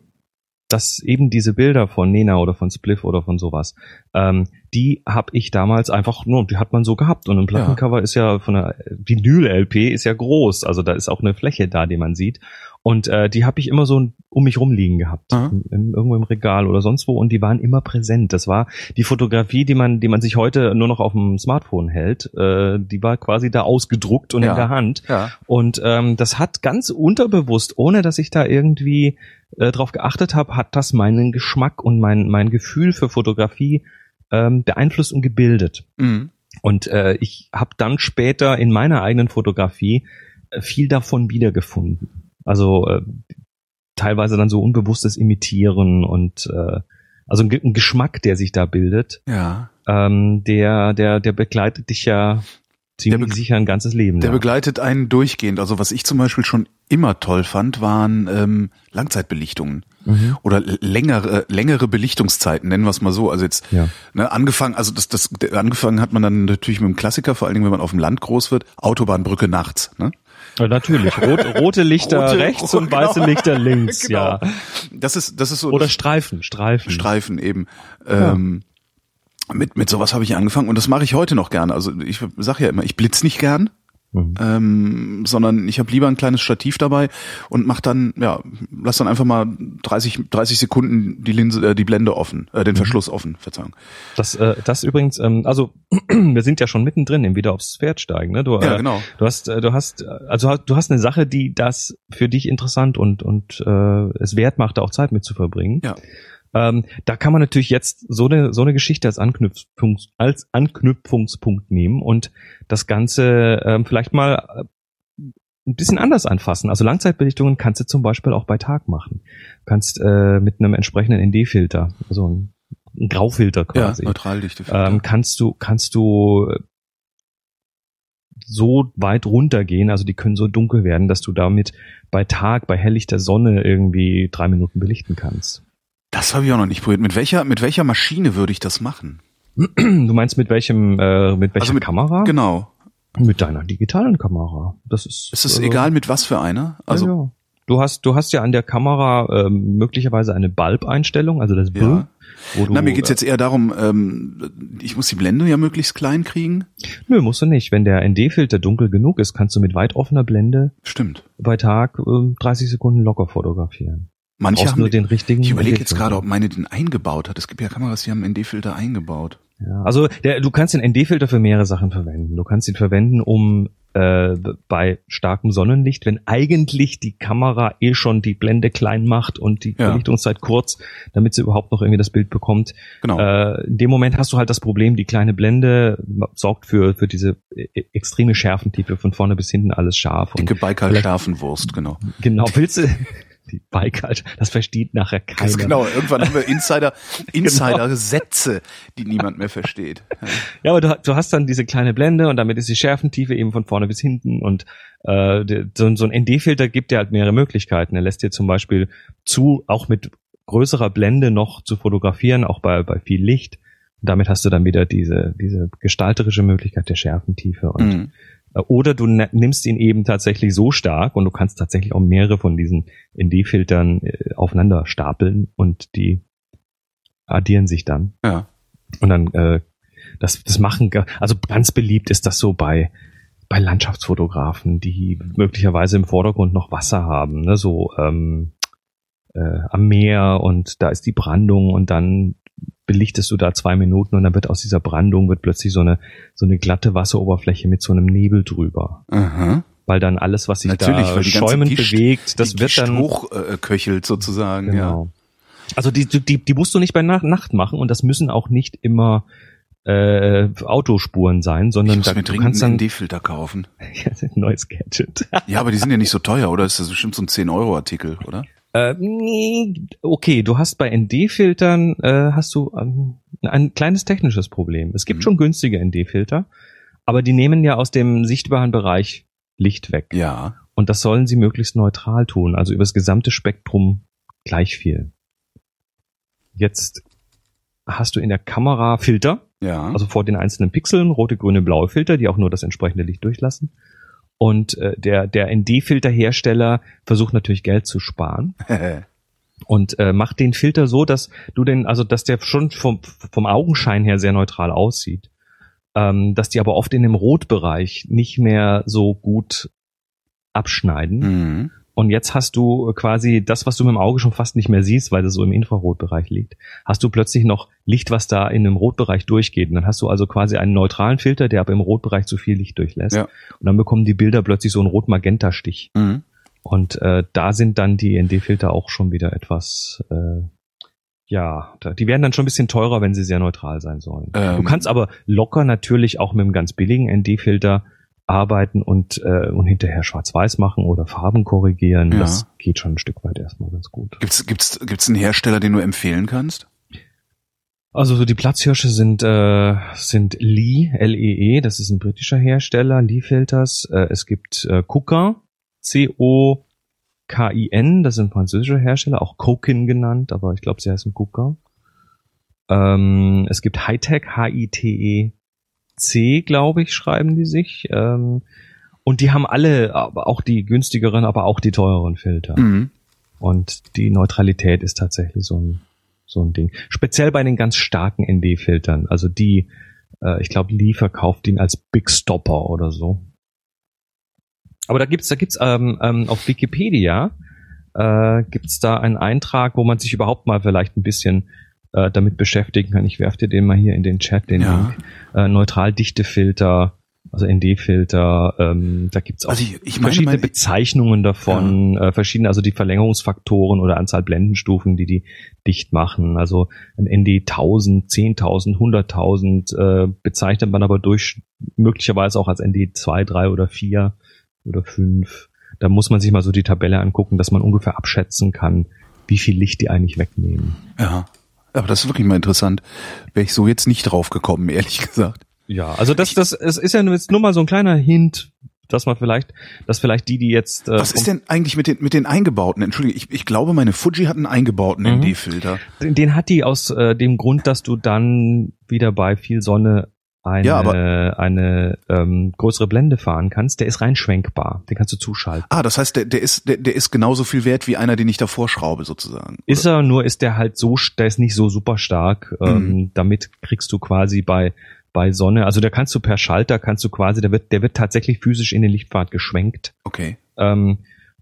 Das eben diese Bilder von Nena oder von Spliff oder von sowas, ähm, die habe ich damals einfach nur, die hat man so gehabt und ein Plattencover ist ja von der Vinyl-LP ist ja groß, also da ist auch eine Fläche da, die man sieht und äh, die habe ich immer so um mich rumliegen gehabt, in, in, irgendwo im Regal oder sonst wo und die waren immer präsent. Das war die Fotografie, die man, die man sich heute nur noch auf dem Smartphone hält, äh, die war quasi da ausgedruckt und Ja. in der Hand. Ja. Und ähm, das hat ganz unterbewusst, ohne dass ich da irgendwie äh, drauf geachtet habe, hat das meinen Geschmack und mein, mein Gefühl für Fotografie ähm, beeinflusst und gebildet. Mhm. Und äh, ich habe dann später in meiner eigenen Fotografie äh, viel davon wiedergefunden. Also äh, teilweise dann so unbewusstes Imitieren und äh, also ein, ein Geschmack, der sich da bildet, Ja. ähm, der, der, der begleitet dich ja ziemlich sicher ein ganzes Leben. Der lang. begleitet einen durchgehend. Also was ich zum Beispiel schon immer toll fand, waren ähm, Langzeitbelichtungen. Mhm. Oder längere, längere Belichtungszeiten, nennen wir es mal so. Also jetzt Ja. ne, angefangen, also das, das angefangen hat man dann natürlich mit dem Klassiker, vor allen Dingen, wenn man auf dem Land groß wird, Autobahnbrücke nachts. Ne? Ja, natürlich. Rot, rote Lichter Rote- rechts und weiße genau. Lichter links, Genau. ja. Das ist, das ist so Oder Streifen, Streifen. Streifen eben. Ähm, mit, mit sowas habe ich angefangen und das mache ich heute noch gerne. Also ich sage ja immer, ich blitz nicht gern, Mhm. ähm, sondern ich habe lieber ein kleines Stativ dabei und mach dann, ja, lass dann einfach mal 30, 30 Sekunden die Linse, äh, die Blende offen, äh, Mhm. den Verschluss offen, Verzeihung. Das, äh, das übrigens, ähm, also wir sind ja schon mittendrin im wieder aufs Pferd steigen. Ne? Du, Ja, äh, genau. Du hast, äh, du hast, also du hast eine Sache, die das für dich interessant und und äh, es wert macht, da auch Zeit mit zu verbringen. Ja. Ähm, da kann man natürlich jetzt so eine so eine Geschichte als Anknüpfungs als Anknüpfungspunkt nehmen und das Ganze ähm, vielleicht mal äh, ein bisschen anders anfassen. Also Langzeitbelichtungen kannst du zum Beispiel auch bei Tag machen. Du kannst äh, mit einem entsprechenden ND-Filter, also ein, ein Graufilter Ja, quasi, Neutraldichte. ähm, kannst du kannst du so weit runtergehen, also die können so dunkel werden, dass du damit bei Tag, bei helllichter Sonne irgendwie drei Minuten belichten kannst. Das habe ich auch noch nicht probiert. Mit welcher, mit welcher Maschine würde ich das machen? Du meinst mit welchem, äh, mit welcher Also mit- Kamera? Genau. Mit deiner digitalen Kamera. Das ist. Ist es also- egal mit was für einer? Also ja, ja. Du hast, du hast ja an der Kamera ähm, möglicherweise eine Bulb-Einstellung, also das Ja. Wo du. Na, mir geht's jetzt eher darum, ähm, ich muss die Blende ja möglichst klein kriegen. Nö, musst du nicht. Wenn der ND-Filter dunkel genug ist, kannst du mit weit offener Blende Stimmt. bei Tag ähm, 30 Sekunden locker fotografieren. Manche haben nur den richtigen. Ich überlege jetzt gerade, ob meine den eingebaut hat. Es gibt ja Kameras, die haben einen ND-Filter eingebaut. Ja, also der, du kannst den ND-Filter für mehrere Sachen verwenden. Du kannst ihn verwenden, um äh, bei starkem Sonnenlicht, wenn eigentlich die Kamera eh schon die Blende klein macht und die Ja. Belichtungszeit kurz, damit sie überhaupt noch irgendwie das Bild bekommt. Genau. Äh, in dem Moment hast du halt das Problem, die kleine Blende sorgt für für diese äh, extreme Schärfentiefe von vorne bis hinten alles scharf. Dicke Baikal vielleicht- Schärfenwurst, genau. genau, willst du die Baikal, das versteht nachher keiner. Ganz genau. Irgendwann haben wir Insider, Insider-Sätze, die niemand mehr versteht. Ja. Aber du, du hast dann diese kleine Blende und damit ist die Schärfentiefe eben von vorne bis hinten und äh, so, so ein ND-Filter gibt dir halt mehrere Möglichkeiten. Er lässt dir zum Beispiel zu, auch mit größerer Blende noch zu fotografieren, auch bei, bei viel Licht. Und damit hast du dann wieder diese, diese gestalterische Möglichkeit der Schärfentiefe. Und, Mhm. Oder du ne- nimmst ihn eben tatsächlich so stark und du kannst tatsächlich auch mehrere von diesen ND-Filtern äh, aufeinander stapeln und die addieren sich dann. Ja. Und dann äh, das, das machen, also ganz beliebt ist das so bei bei Landschaftsfotografen, die möglicherweise im Vordergrund noch Wasser haben, ne, so ähm, äh, am Meer und da ist die Brandung und dann belichtest du da zwei Minuten und dann wird aus dieser Brandung wird plötzlich so eine so eine glatte Wasseroberfläche mit so einem Nebel drüber, Aha. weil dann alles, was sich Natürlich, da schäumend Gischt- bewegt, das wird dann hochköchelt sozusagen, Genau. Also die, die, die musst du nicht bei Nacht, machen und das müssen auch nicht immer äh, Autospuren sein, ja. sondern da, du kannst dann ND-Filter kaufen. Ja, neues Gadget. Ja, aber die sind ja nicht so teuer, oder? Ist das bestimmt so ein 10-Euro-Artikel, oder? äh, nee, okay, du hast bei ND-Filtern äh, hast du ähm, ein kleines technisches Problem. Es gibt Mhm. schon günstige ND-Filter, aber die nehmen ja aus dem sichtbaren Bereich Licht weg. Ja. Und das sollen sie möglichst neutral tun, also über das gesamte Spektrum gleich viel. Jetzt hast du in der Kamera Filter, Ja. also vor den einzelnen Pixeln, rote, grüne, blaue Filter, die auch nur das entsprechende Licht durchlassen. Und äh, der, der ND-Filterhersteller versucht natürlich Geld zu sparen und äh, macht den Filter so, dass du den, also dass der schon vom, vom Augenschein her sehr neutral aussieht, ähm, dass die aber oft in dem Rotbereich nicht mehr so gut abschneiden. mhm. Und jetzt hast du quasi das, was du mit dem Auge schon fast nicht mehr siehst, weil das so im Infrarotbereich liegt, hast du plötzlich noch Licht, was da in dem Rotbereich durchgeht. Und dann hast du also quasi einen neutralen Filter, der aber im Rotbereich zu viel Licht durchlässt. Ja. Und dann bekommen die Bilder plötzlich so einen Rot-Magenta-Stich. Mhm. Und äh, da sind dann die ND-Filter auch schon wieder etwas, äh, ja, die werden dann schon ein bisschen teurer, wenn sie sehr neutral sein sollen. Ähm. du kannst aber locker natürlich auch mit einem ganz billigen ND-Filter arbeiten und, äh, und hinterher schwarz-weiß machen oder Farben korrigieren. Ja. Das geht schon ein Stück weit erstmal ganz gut. Gibt's, gibt's, gibt's einen Hersteller, den du empfehlen kannst? Also so die Platzhirsche sind äh, sind Lee, L-E-E, das ist ein britischer Hersteller, Lee Filters. Äh, es gibt äh, Kuka, C-O-K-I-N, das sind französische Hersteller, auch Kokin genannt, aber ich glaube, sie heißen Kuka. Ähm, es gibt Hightech, H-I-T-E-C, glaube ich, schreiben die sich. Ähm, Und die haben alle, aber auch die günstigeren, aber auch die teureren Filter. Mhm. Und die Neutralität ist tatsächlich so ein, so ein Ding. Speziell bei den ganz starken ND-Filtern. Also die, äh, ich glaube, Lee verkauft ihn als Big Stopper oder so. Aber da gibt's, da gibt's ähm, ähm, auf Wikipedia äh, gibt's da einen Eintrag, wo man sich überhaupt mal vielleicht ein bisschen äh, damit beschäftigen kann. Ich werfe dir den mal hier in den Chat, den Ja. Link. Äh, Neutraldichtefilter, also ND-Filter, ähm, da gibt's auch Also ich, ich meine, verschiedene meine, Bezeichnungen davon, äh, verschiedene, also die Verlängerungsfaktoren oder Anzahl Blendenstufen, die die dicht machen. Also ein ND 1000, 10.000, 100.000 äh, bezeichnet man aber durch möglicherweise auch als ND 2, 3 oder 4 oder 5. Da muss man sich mal so die Tabelle angucken, dass man ungefähr abschätzen kann, wie viel Licht die eigentlich wegnehmen. ja. Aber das ist wirklich mal interessant. Wäre ich so jetzt nicht drauf gekommen, ehrlich gesagt. Ja, also das, das, es ist ja jetzt nur mal so ein kleiner Hint, dass man vielleicht, dass vielleicht die, die jetzt. Äh, Was ist denn eigentlich mit den, mit den eingebauten? Entschuldige, ich, ich glaube, meine Fuji hat einen eingebauten Mhm. ND-Filter. Den, den hat die aus äh, dem Grund, dass du dann wieder bei viel Sonne eine, Ja, aber- eine ähm, größere Blende fahren kannst. Der ist rein schwenkbar. Den kannst du zuschalten. Ah, das heißt, der, der ist, der, der ist genauso viel wert wie einer, den ich davor schraube, sozusagen. Ist er, nur ist der halt so, der ist nicht so super stark. Mhm. Ähm, damit kriegst du quasi bei bei Sonne, also da kannst du per Schalter, kannst du quasi, der wird, der wird tatsächlich physisch in den Lichtpfad geschwenkt. Okay. Ähm,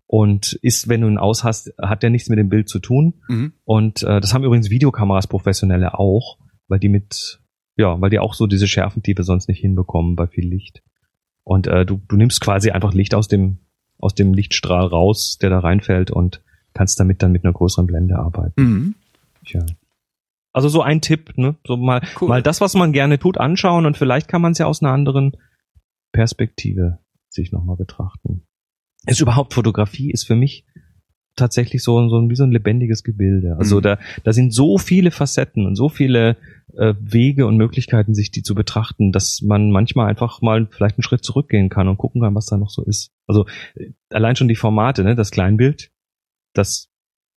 und ist, wenn du ihn aus hast, hat der nichts mit dem Bild zu tun. Mhm. Und äh, das haben übrigens Videokameras professionelle auch, weil die mit, ja, weil die auch so diese Schärfentiefe sonst nicht hinbekommen bei viel Licht. Und äh, du, du nimmst quasi einfach Licht aus dem, aus dem Lichtstrahl raus, der da reinfällt und kannst damit dann mit einer größeren Blende arbeiten. Mhm. Tja. Also so ein Tipp, ne? So mal, Cool. mal das, was man gerne tut, anschauen und vielleicht kann man es ja aus einer anderen Perspektive sich nochmal betrachten. Ist überhaupt Fotografie ist für mich tatsächlich so, so ein- wie so ein lebendiges Gebilde. Also Mhm. da, da sind so viele Facetten und so viele äh, Wege und Möglichkeiten, sich die zu betrachten, dass man manchmal einfach mal vielleicht einen Schritt zurückgehen kann und gucken kann, was da noch so ist. Also äh, allein schon die Formate, ne? das Kleinbild, das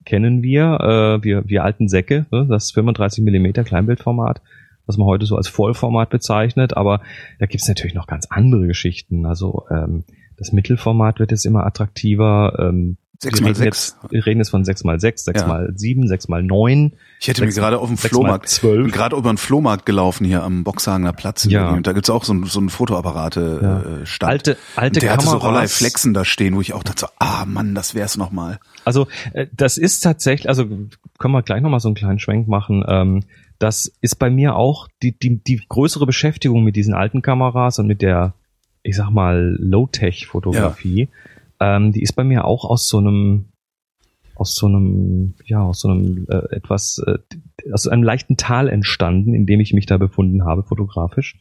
kennen wir, äh, wir, wir alten Säcke, ne? das 35 Millimeter Kleinbildformat, was man heute so als Vollformat bezeichnet, aber da gibt's natürlich noch ganz andere Geschichten. Also ähm, das Mittelformat wird jetzt immer attraktiver. Ähm, Sechs wir mal reden. Jetzt, wir reden jetzt von 6x6, Ja. 6x7, 6x9. Ich hätte mir gerade auf dem mal Flohmarkt, zwölf. bin gerade über den Flohmarkt gelaufen hier am Boxhagener Platz Ja. Und da gibt's auch so ein, so ein Fotoapparate Ja. äh, Stand. Alte, alte der hatte so Kameras. Rollei Flexen da stehen, wo ich auch dachte, so, ah Mann, das wär's noch mal. Also äh, das ist tatsächlich, also können wir gleich nochmal so einen kleinen Schwenk machen. Ähm, das ist bei mir auch die, die, die größere Beschäftigung mit diesen alten Kameras und mit der, ich sag mal, Low-Tech-Fotografie. Ähm, die ist bei mir auch aus so einem, aus so einem, ja, aus so einem äh, etwas, äh, aus einem leichten Tal entstanden, in dem ich mich da befunden habe, fotografisch,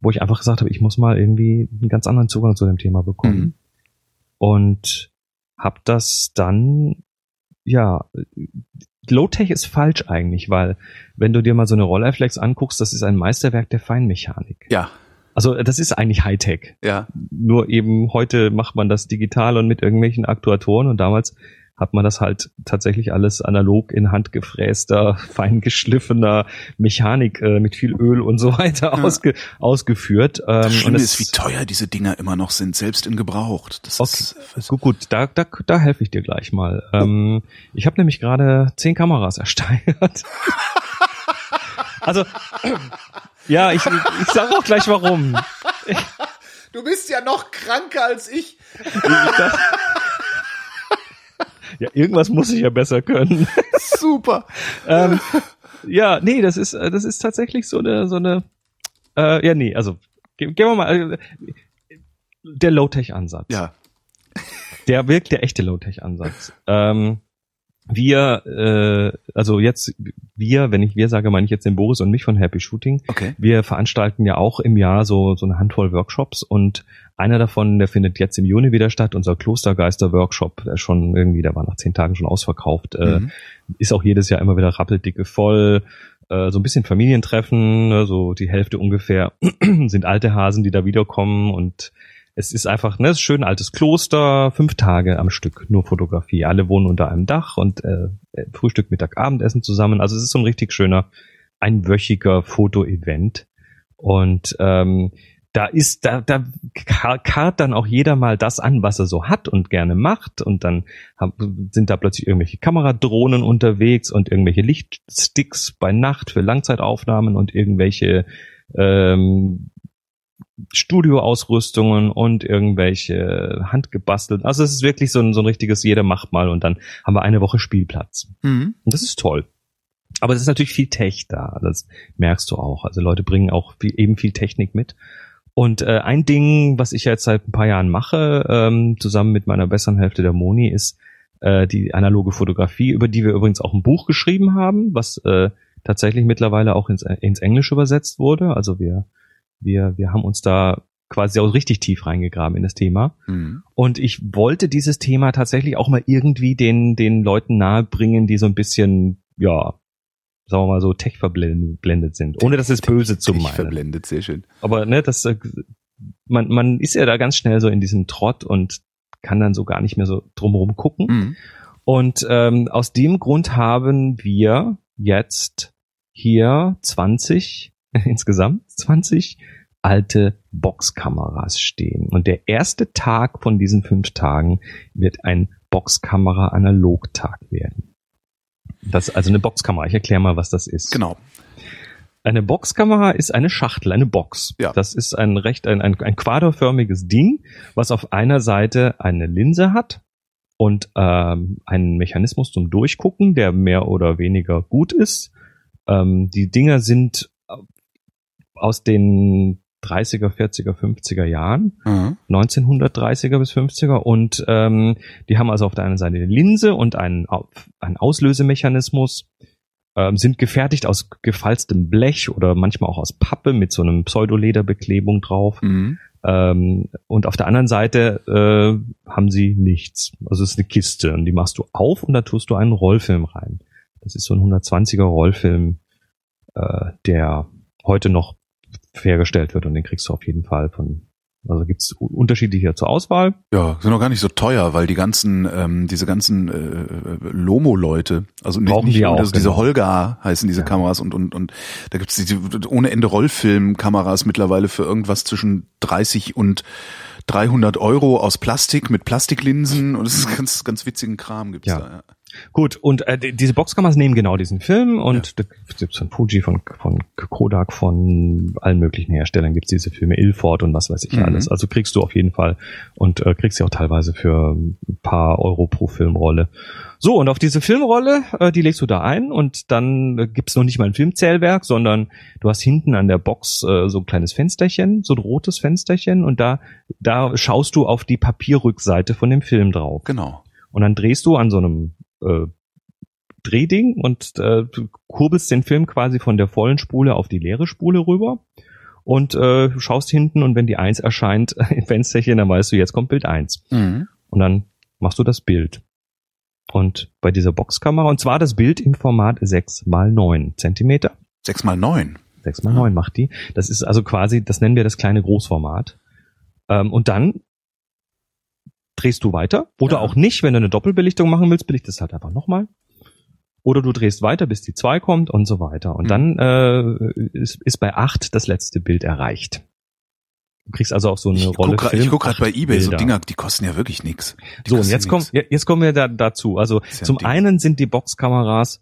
wo ich einfach gesagt habe, ich muss mal irgendwie einen ganz anderen Zugang zu dem Thema bekommen Mhm. und hab das dann, ja, Low-Tech ist falsch eigentlich, weil wenn du dir mal so eine Rolleiflex anguckst, das ist ein Meisterwerk der Feinmechanik. Ja, Also das ist eigentlich Hightech. ja. Nur eben heute macht man das digital und mit irgendwelchen Aktuatoren und damals hat man das halt tatsächlich alles analog in handgefräster, feingeschliffener Mechanik äh, mit viel Öl und so weiter Ja. ausge ausgeführt. Ähm, Das und Schlimme es- ist, wie teuer diese Dinger immer noch sind, selbst in gebraucht. Das Okay. ist, Gut, gut, da, da, da helfe ich dir gleich mal. Ähm, ich habe nämlich gerade zehn Kameras ersteigert. also, ja, ich, ich sage auch gleich warum. du bist ja noch kranker als ich. Ja, irgendwas muss ich ja besser können. Super. ähm, ja, nee, das ist, das ist tatsächlich so eine, so eine, äh, ja, nee, also, ge- gehen wir mal, äh, der Low-Tech-Ansatz. Ja. Der wirkt der echte Low-Tech-Ansatz. Ähm, wir, äh, also jetzt wir, wenn ich wir sage, meine ich jetzt den Boris und mich von Happy Shooting. Okay. Wir veranstalten ja auch im Jahr so so eine Handvoll Workshops und einer davon, der findet jetzt im Juni wieder statt, unser Klostergeister-Workshop, der schon irgendwie, der war nach zehn Tagen schon ausverkauft, äh, Mhm. ist auch jedes Jahr immer wieder rappeldicke voll. Äh, so ein bisschen Familientreffen, ne, so die Hälfte ungefähr sind alte Hasen, die da wiederkommen und es ist einfach, ne, schön altes Kloster, fünf Tage am Stück, nur Fotografie. Alle wohnen unter einem Dach und äh, Frühstück, Mittag, Abendessen zusammen. Also es ist so ein richtig schöner, einwöchiger Foto-Event. Und ähm, da ist, da, da karrt dann auch jeder mal das an, was er so hat und gerne macht. Und dann sind da plötzlich irgendwelche Kameradrohnen unterwegs und irgendwelche Lichtsticks bei Nacht für Langzeitaufnahmen und irgendwelche ähm, Studioausrüstungen und irgendwelche handgebastelt. Also es ist wirklich so ein, so ein richtiges jeder macht mal und dann haben wir eine Woche Spielplatz. Mhm. Und das ist toll. Aber es ist natürlich viel Tech da, das merkst du auch. Also Leute bringen auch viel, eben viel Technik mit. Und äh, ein Ding, was ich jetzt seit ein paar Jahren mache, ähm, zusammen mit meiner besseren Hälfte der Moni, ist äh, die analoge Fotografie, über die wir übrigens auch ein Buch geschrieben haben, was äh, tatsächlich mittlerweile auch ins, ins Englische übersetzt wurde. Also wir, wir, wir haben uns da quasi auch richtig tief reingegraben in das Thema. Mhm. Und ich wollte dieses Thema tatsächlich auch mal irgendwie den, den Leuten nahebringen, die so ein bisschen, ja, sagen wir mal so, tech verblendet sind, ohne das jetzt böse zu meinen. Tech verblendet, sehr schön. Aber ne, das, äh, man, man ist ja da ganz schnell so in diesem Trott und kann dann so gar nicht mehr so drumherum gucken. Mhm. Und ähm, aus dem Grund haben wir jetzt hier 20, insgesamt 20 alte Boxkameras stehen. Und der erste Tag von diesen fünf Tagen wird ein Boxkamera-Analogtag werden. Das, also eine Boxkamera. Ich erkläre mal, was das ist. Genau. Eine Boxkamera ist eine Schachtel, eine Box. Ja. Das ist ein recht, ein, ein, ein quaderförmiges Ding, was auf einer Seite eine Linse hat und ähm, einen Mechanismus zum Durchgucken, der mehr oder weniger gut ist. Ähm, die Dinger sind aus den 30er, 40er, 50er Jahren, mhm. 1930er bis 50er und ähm, die haben also auf der einen Seite eine Linse und einen, einen Auslösemechanismus, ähm, sind gefertigt aus gefalztem Blech oder manchmal auch aus Pappe mit so einem Pseudolederbeklebung drauf. Mhm. Ähm, und auf der anderen Seite äh, haben sie nichts. Also es ist eine Kiste und die machst du auf und da tust du einen Rollfilm rein. Das ist so ein 120er Rollfilm, äh, der heute noch hergestellt wird und den kriegst du auf jeden Fall von also gibt's unterschiedliche zur Auswahl. Ja, sind auch gar nicht so teuer, weil die ganzen, ähm, diese ganzen äh, Lomo-Leute, also nicht, nicht auch, also diese genau. Holga heißen diese ja. Kameras und und und da gibt's diese ohne Ende Rollfilm-Kameras mittlerweile für irgendwas zwischen 30 und 300 Euro aus Plastik mit Plastiklinsen und es ist ganz ganz witzigen Kram gibt's ja. da. Ja. Gut, und äh, diese Boxkameras nehmen genau diesen Film und ja. da gibt's von Fuji, von, von Kodak, von allen möglichen Herstellern gibt's diese Filme, Ilford und was weiß ich mhm. alles. Also kriegst du auf jeden Fall und äh, kriegst sie auch teilweise für ein paar Euro pro Filmrolle. So, und auf diese Filmrolle, äh, die legst du da ein und dann äh, gibt's noch nicht mal ein Filmzählwerk, sondern du hast hinten an der Box äh, so ein kleines Fensterchen, so ein rotes Fensterchen und da, da schaust du auf die Papierrückseite von dem Film drauf. Genau. Und dann drehst du an so einem äh, Drehding und äh, kurbelst den Film quasi von der vollen Spule auf die leere Spule rüber und äh, schaust hinten und wenn die Eins erscheint im Fensterchen, dann weißt du, jetzt kommt Bild eins mhm. Und dann machst du das Bild. Und bei dieser Boxkamera, und zwar das Bild im Format 6 mal 9 Zentimeter. 6 mal 9? 6 mal 9 macht die. Das ist also quasi, das nennen wir das kleine Großformat. Ähm, und dann drehst du weiter. Oder ja. auch nicht, wenn du eine Doppelbelichtung machen willst, belichtest halt einfach nochmal. Oder du drehst weiter, bis die 2 kommt und so weiter. Und mhm. dann äh, ist, ist bei 8 das letzte Bild erreicht. Du kriegst also auch so eine ich Rolle. Guck Film, ich gucke gerade bei eBay, Bilder. so Dinger, die kosten ja wirklich nix. so, und jetzt kommen, jetzt kommen wir da, dazu. Also ja zum einen sind die Boxkameras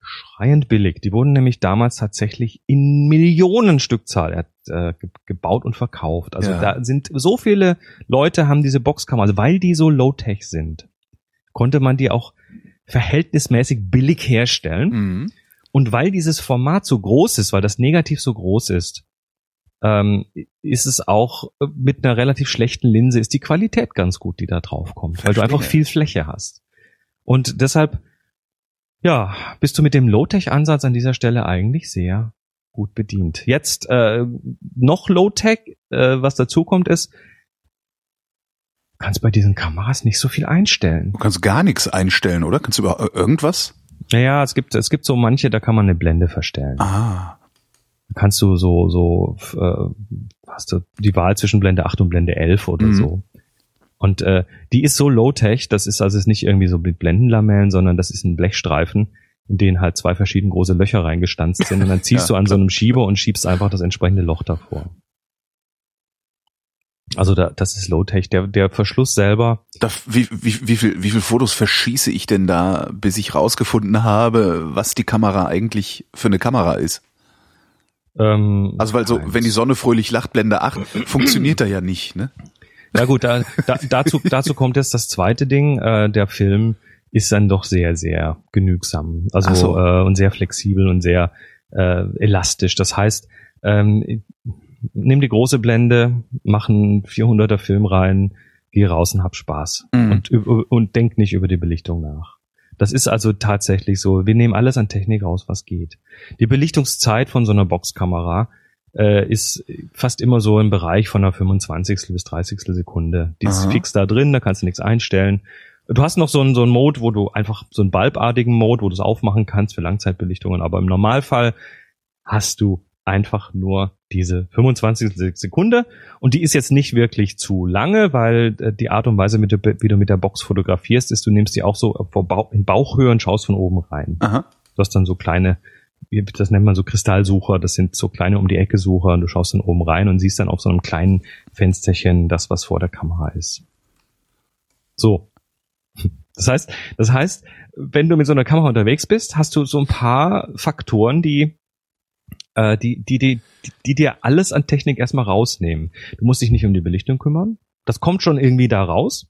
schreiend billig. Die wurden nämlich damals tatsächlich in Millionenstückzahl äh, gebaut und verkauft. Also ja. da sind so viele Leute haben diese Boxkamera, also weil die so low-tech sind, konnte man die auch verhältnismäßig billig herstellen. Mhm. Und weil dieses Format so groß ist, weil das Negativ so groß ist, ähm, ist es auch mit einer relativ schlechten Linse, ist die Qualität ganz gut, die da drauf kommt, weil du einfach viel Fläche hast. Und deshalb ja, bist du mit dem Low-Tech-Ansatz an dieser Stelle eigentlich sehr gut bedient. Jetzt äh, noch Low-Tech, äh, was dazu kommt, ist, du kannst bei diesen Kameras nicht so viel einstellen. Du kannst gar nichts einstellen, oder? Kannst du über irgendwas? Naja, es gibt, es gibt so manche, da kann man eine Blende verstellen. Ah. kannst du so, so, äh, hast du die Wahl zwischen Blende 8 und Blende 11 oder mhm. so. Und äh, die ist so low-tech, das ist also nicht irgendwie so mit Blendenlamellen, sondern das ist ein Blechstreifen, in den halt zwei verschieden große Löcher reingestanzt sind. Und dann ziehst ja, du an so einem Schieber und schiebst einfach das entsprechende Loch davor. Also da, das ist Low-Tech. Der, der Verschluss selber. Da, wie, wie, wie, viel, wie viel Fotos verschieße ich denn da, bis ich rausgefunden habe, was die Kamera eigentlich für eine Kamera ist? Ähm, Also weil so, wenn die Sonne fröhlich lacht, Blende 8, funktioniert da ja nicht, ne? Ja gut, da, da, dazu, dazu kommt jetzt das zweite Ding. Äh, der Film ist dann doch sehr, sehr genügsam. Also so. äh, und sehr flexibel und sehr äh, elastisch. Das heißt, ähm, nimm die große Blende, mach einen 400er Film rein, geh raus und hab Spaß. Mhm. Und, und denk nicht über die Belichtung nach. Das ist also tatsächlich so. Wir nehmen alles an Technik raus, was geht. Die Belichtungszeit von so einer Boxkamera äh, ist fast immer so im Bereich von einer 25. bis 30. Sekunde. Die ist Aha. fix da drin, da kannst du nichts einstellen. Du hast noch so einen, so einen Mode, wo du einfach so einen balbartigen Mode, wo du es aufmachen kannst für Langzeitbelichtungen, aber im Normalfall hast du einfach nur diese 25. Sekunde und die ist jetzt nicht wirklich zu lange, weil äh, die Art und Weise, mit der, wie du mit der Box fotografierst, ist, du nimmst die auch so in Bauchhöhe und schaust von oben rein. Aha. Du hast dann so kleine, das nennt man so Kristallsucher, das sind so kleine um die Ecke Sucher und du schaust dann oben rein und siehst dann auf so einem kleinen Fensterchen das, was vor der Kamera ist. So. Das heißt, das heißt, wenn du mit so einer Kamera unterwegs bist, hast du so ein paar Faktoren, die äh, die, die, die, die, dir alles an Technik erstmal rausnehmen. Du musst dich nicht um die Belichtung kümmern. Das kommt schon irgendwie da raus.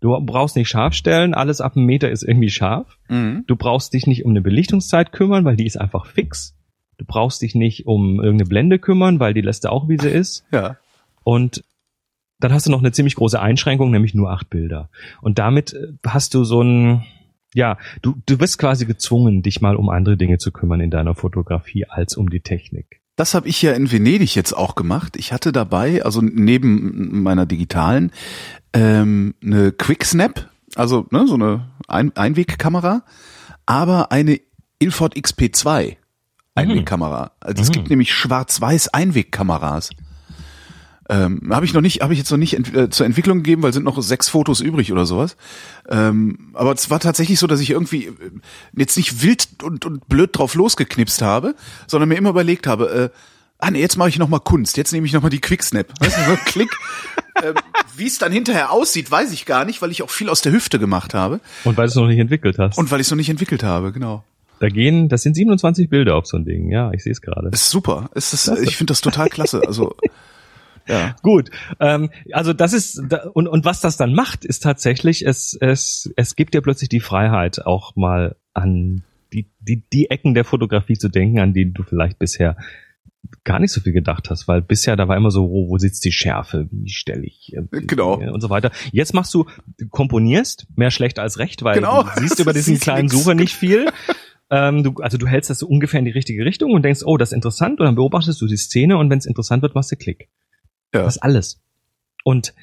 Du brauchst nicht scharf stellen, alles ab einem Meter ist irgendwie scharf. Mhm. Du brauchst dich nicht um eine Belichtungszeit kümmern, weil die ist einfach fix. Du brauchst dich nicht um irgendeine Blende kümmern, weil die lässt du auch, wie sie ist. Ja. Und dann hast du noch eine ziemlich große Einschränkung, nämlich nur acht Bilder. Und damit äh, hast du so ein, ja, du, du bist quasi gezwungen, dich mal um andere Dinge zu kümmern in deiner Fotografie als um die Technik. Das habe ich ja in Venedig jetzt auch gemacht. Ich hatte dabei, also neben meiner digitalen, ähm, eine Quicksnap, also ne, so eine Ein Einwegkamera, aber eine Ilford XP2 Einwegkamera. Also es Mhm. gibt nämlich schwarz-weiß Einwegkameras. Ähm, habe ich noch nicht, habe ich jetzt noch nicht ent äh, zur Entwicklung gegeben, weil sind noch sechs Fotos übrig oder sowas. Ähm, aber es war tatsächlich so, dass ich irgendwie äh, jetzt nicht wild und, und blöd drauf losgeknipst habe, sondern mir immer überlegt habe, äh, ah nee, jetzt mache ich noch mal Kunst, jetzt nehme ich noch mal die Quicksnap. Weißt du, so Klick. ähm, Wie es dann hinterher aussieht, weiß ich gar nicht, weil ich auch viel aus der Hüfte gemacht habe Und weil du es noch nicht entwickelt hast. und weil ich es noch nicht entwickelt habe, genau. da gehen, das sind 27 Bilder auf so ein Ding. Ja, ich sehe es gerade. Das ist super. Ist, ich finde das total klasse. Also ja. Gut, ähm, also das ist da- und und was das dann macht, ist tatsächlich es es es gibt dir plötzlich die Freiheit auch mal an die die die Ecken der Fotografie zu denken, an die du vielleicht bisher gar nicht so viel gedacht hast, weil bisher da war immer so, wo, wo sitzt die Schärfe, wie stelle ich äh, Genau. und so weiter. Jetzt machst du du komponierst mehr schlecht als recht, weil Genau. du siehst über diesen kleinen nix. Sucher nicht viel. Ähm, du, also du hältst das so ungefähr in die richtige Richtung und denkst, oh, das ist interessant, und dann beobachtest du die Szene und wenn es interessant wird, machst du Klick. Ja. Das ist alles. Und,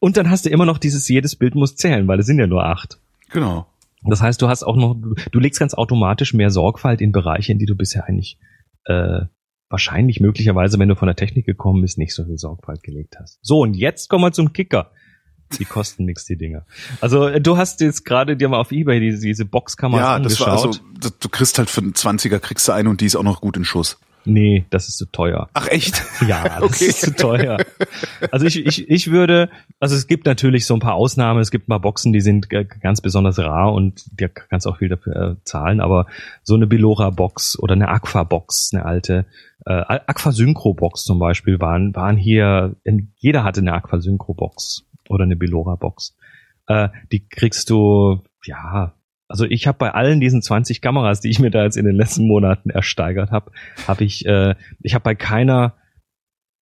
und dann hast du immer noch dieses, jedes Bild muss zählen, weil es sind ja nur acht. Genau. Das heißt, du hast auch noch, du, legst ganz automatisch mehr Sorgfalt in Bereiche, in die du bisher eigentlich äh, wahrscheinlich möglicherweise, wenn du von der Technik gekommen bist, nicht so viel Sorgfalt gelegt hast. So, und jetzt kommen wir zum Kicker. Die kosten nix, die Dinger. Also du hast jetzt gerade dir mal auf Ebay diese, diese Boxkamera Ja, das angeschaut. war also, du kriegst halt für einen 20er kriegst du eine und die ist auch noch gut in Schuss. Nee, das ist zu teuer. Ach echt? Ja, das Okay. ist zu teuer. Also ich, ich, ich würde, also es gibt natürlich so ein paar Ausnahmen, es gibt mal Boxen, die sind ganz besonders rar und da kannst auch viel dafür äh, zahlen, aber so eine Bilora-Box oder eine Aqua-Box, eine alte, äh, Aqua-Synchro-Box zum Beispiel waren, waren hier, jeder hatte eine Aqua-Synchro-Box oder eine Bilora-Box. Äh, die kriegst du, ja, also ich habe bei allen diesen 20 Kameras, die ich mir da jetzt in den letzten Monaten ersteigert habe, habe ich, äh, ich habe bei keiner,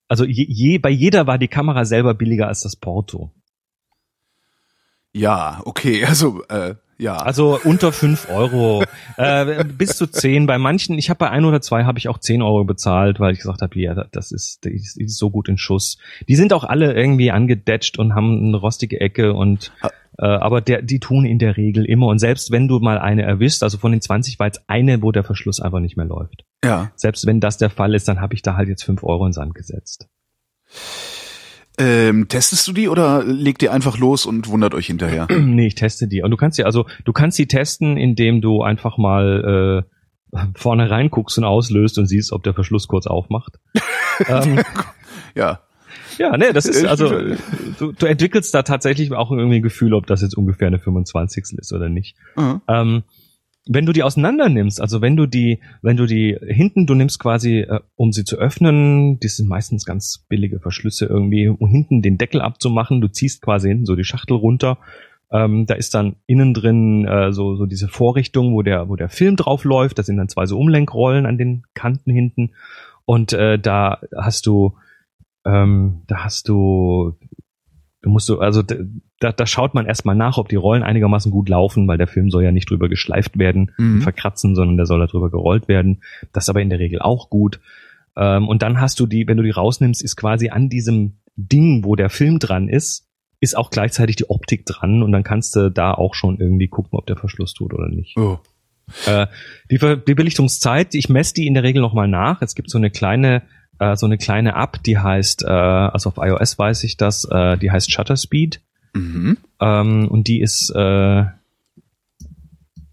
also je, je, bei jeder war die Kamera selber billiger als das Porto. Ja, okay, also äh, ja. Also unter fünf Euro, äh, bis zu zehn. Bei manchen, ich habe bei ein oder zwei habe ich auch zehn Euro bezahlt, weil ich gesagt habe, ja, das ist, das ist, so gut in Schuss. Die sind auch alle irgendwie angedetscht und haben eine rostige Ecke und äh, aber der, die tun in der Regel immer. Und selbst wenn du mal eine erwischst, also von den 20 war jetzt eine, wo der Verschluss einfach nicht mehr läuft. ja. Selbst wenn das der Fall ist, dann habe ich da halt jetzt fünf Euro in Sand gesetzt. Ähm, testest du die oder legt ihr einfach los und wundert euch hinterher? nee, ich teste die. Und du kannst sie, also du kannst sie testen, indem du einfach mal äh, vorne reinguckst und auslöst und siehst, ob der Verschluss kurz aufmacht. ähm, ja. Ja, nee, das ist also du, du entwickelst da tatsächlich auch irgendwie ein Gefühl, ob das jetzt ungefähr eine 25. ist oder nicht. Mhm. Ähm, wenn du die auseinander nimmst, also wenn du die, wenn du die hinten, du nimmst quasi, äh, um sie zu öffnen, die sind meistens ganz billige Verschlüsse irgendwie, um hinten den Deckel abzumachen, du ziehst quasi hinten so die Schachtel runter. Ähm, da ist dann innen drin äh, so, so diese Vorrichtung, wo der, wo der Film drauf läuft. Da sind dann zwei so Umlenkrollen an den Kanten hinten. Und äh, da hast du, ähm, da hast du, du musst du, also da, da schaut man erstmal nach, ob die Rollen einigermaßen gut laufen, weil der Film soll ja nicht drüber geschleift werden, Mhm. verkratzen, sondern der soll da drüber gerollt werden. Das ist aber in der Regel auch gut. Ähm, und dann hast du die, wenn du die rausnimmst, ist quasi an diesem Ding, wo der Film dran ist, ist auch gleichzeitig die Optik dran und dann kannst du da auch schon irgendwie gucken, ob der Verschluss tut oder nicht. Oh. Äh, die, die Belichtungszeit, ich messe die in der Regel nochmal nach. Es gibt so eine kleine, äh, so eine kleine App, die heißt, äh, also auf iOS weiß ich das, äh, die heißt Shutter Speed. Mhm. Ähm, und die ist, äh,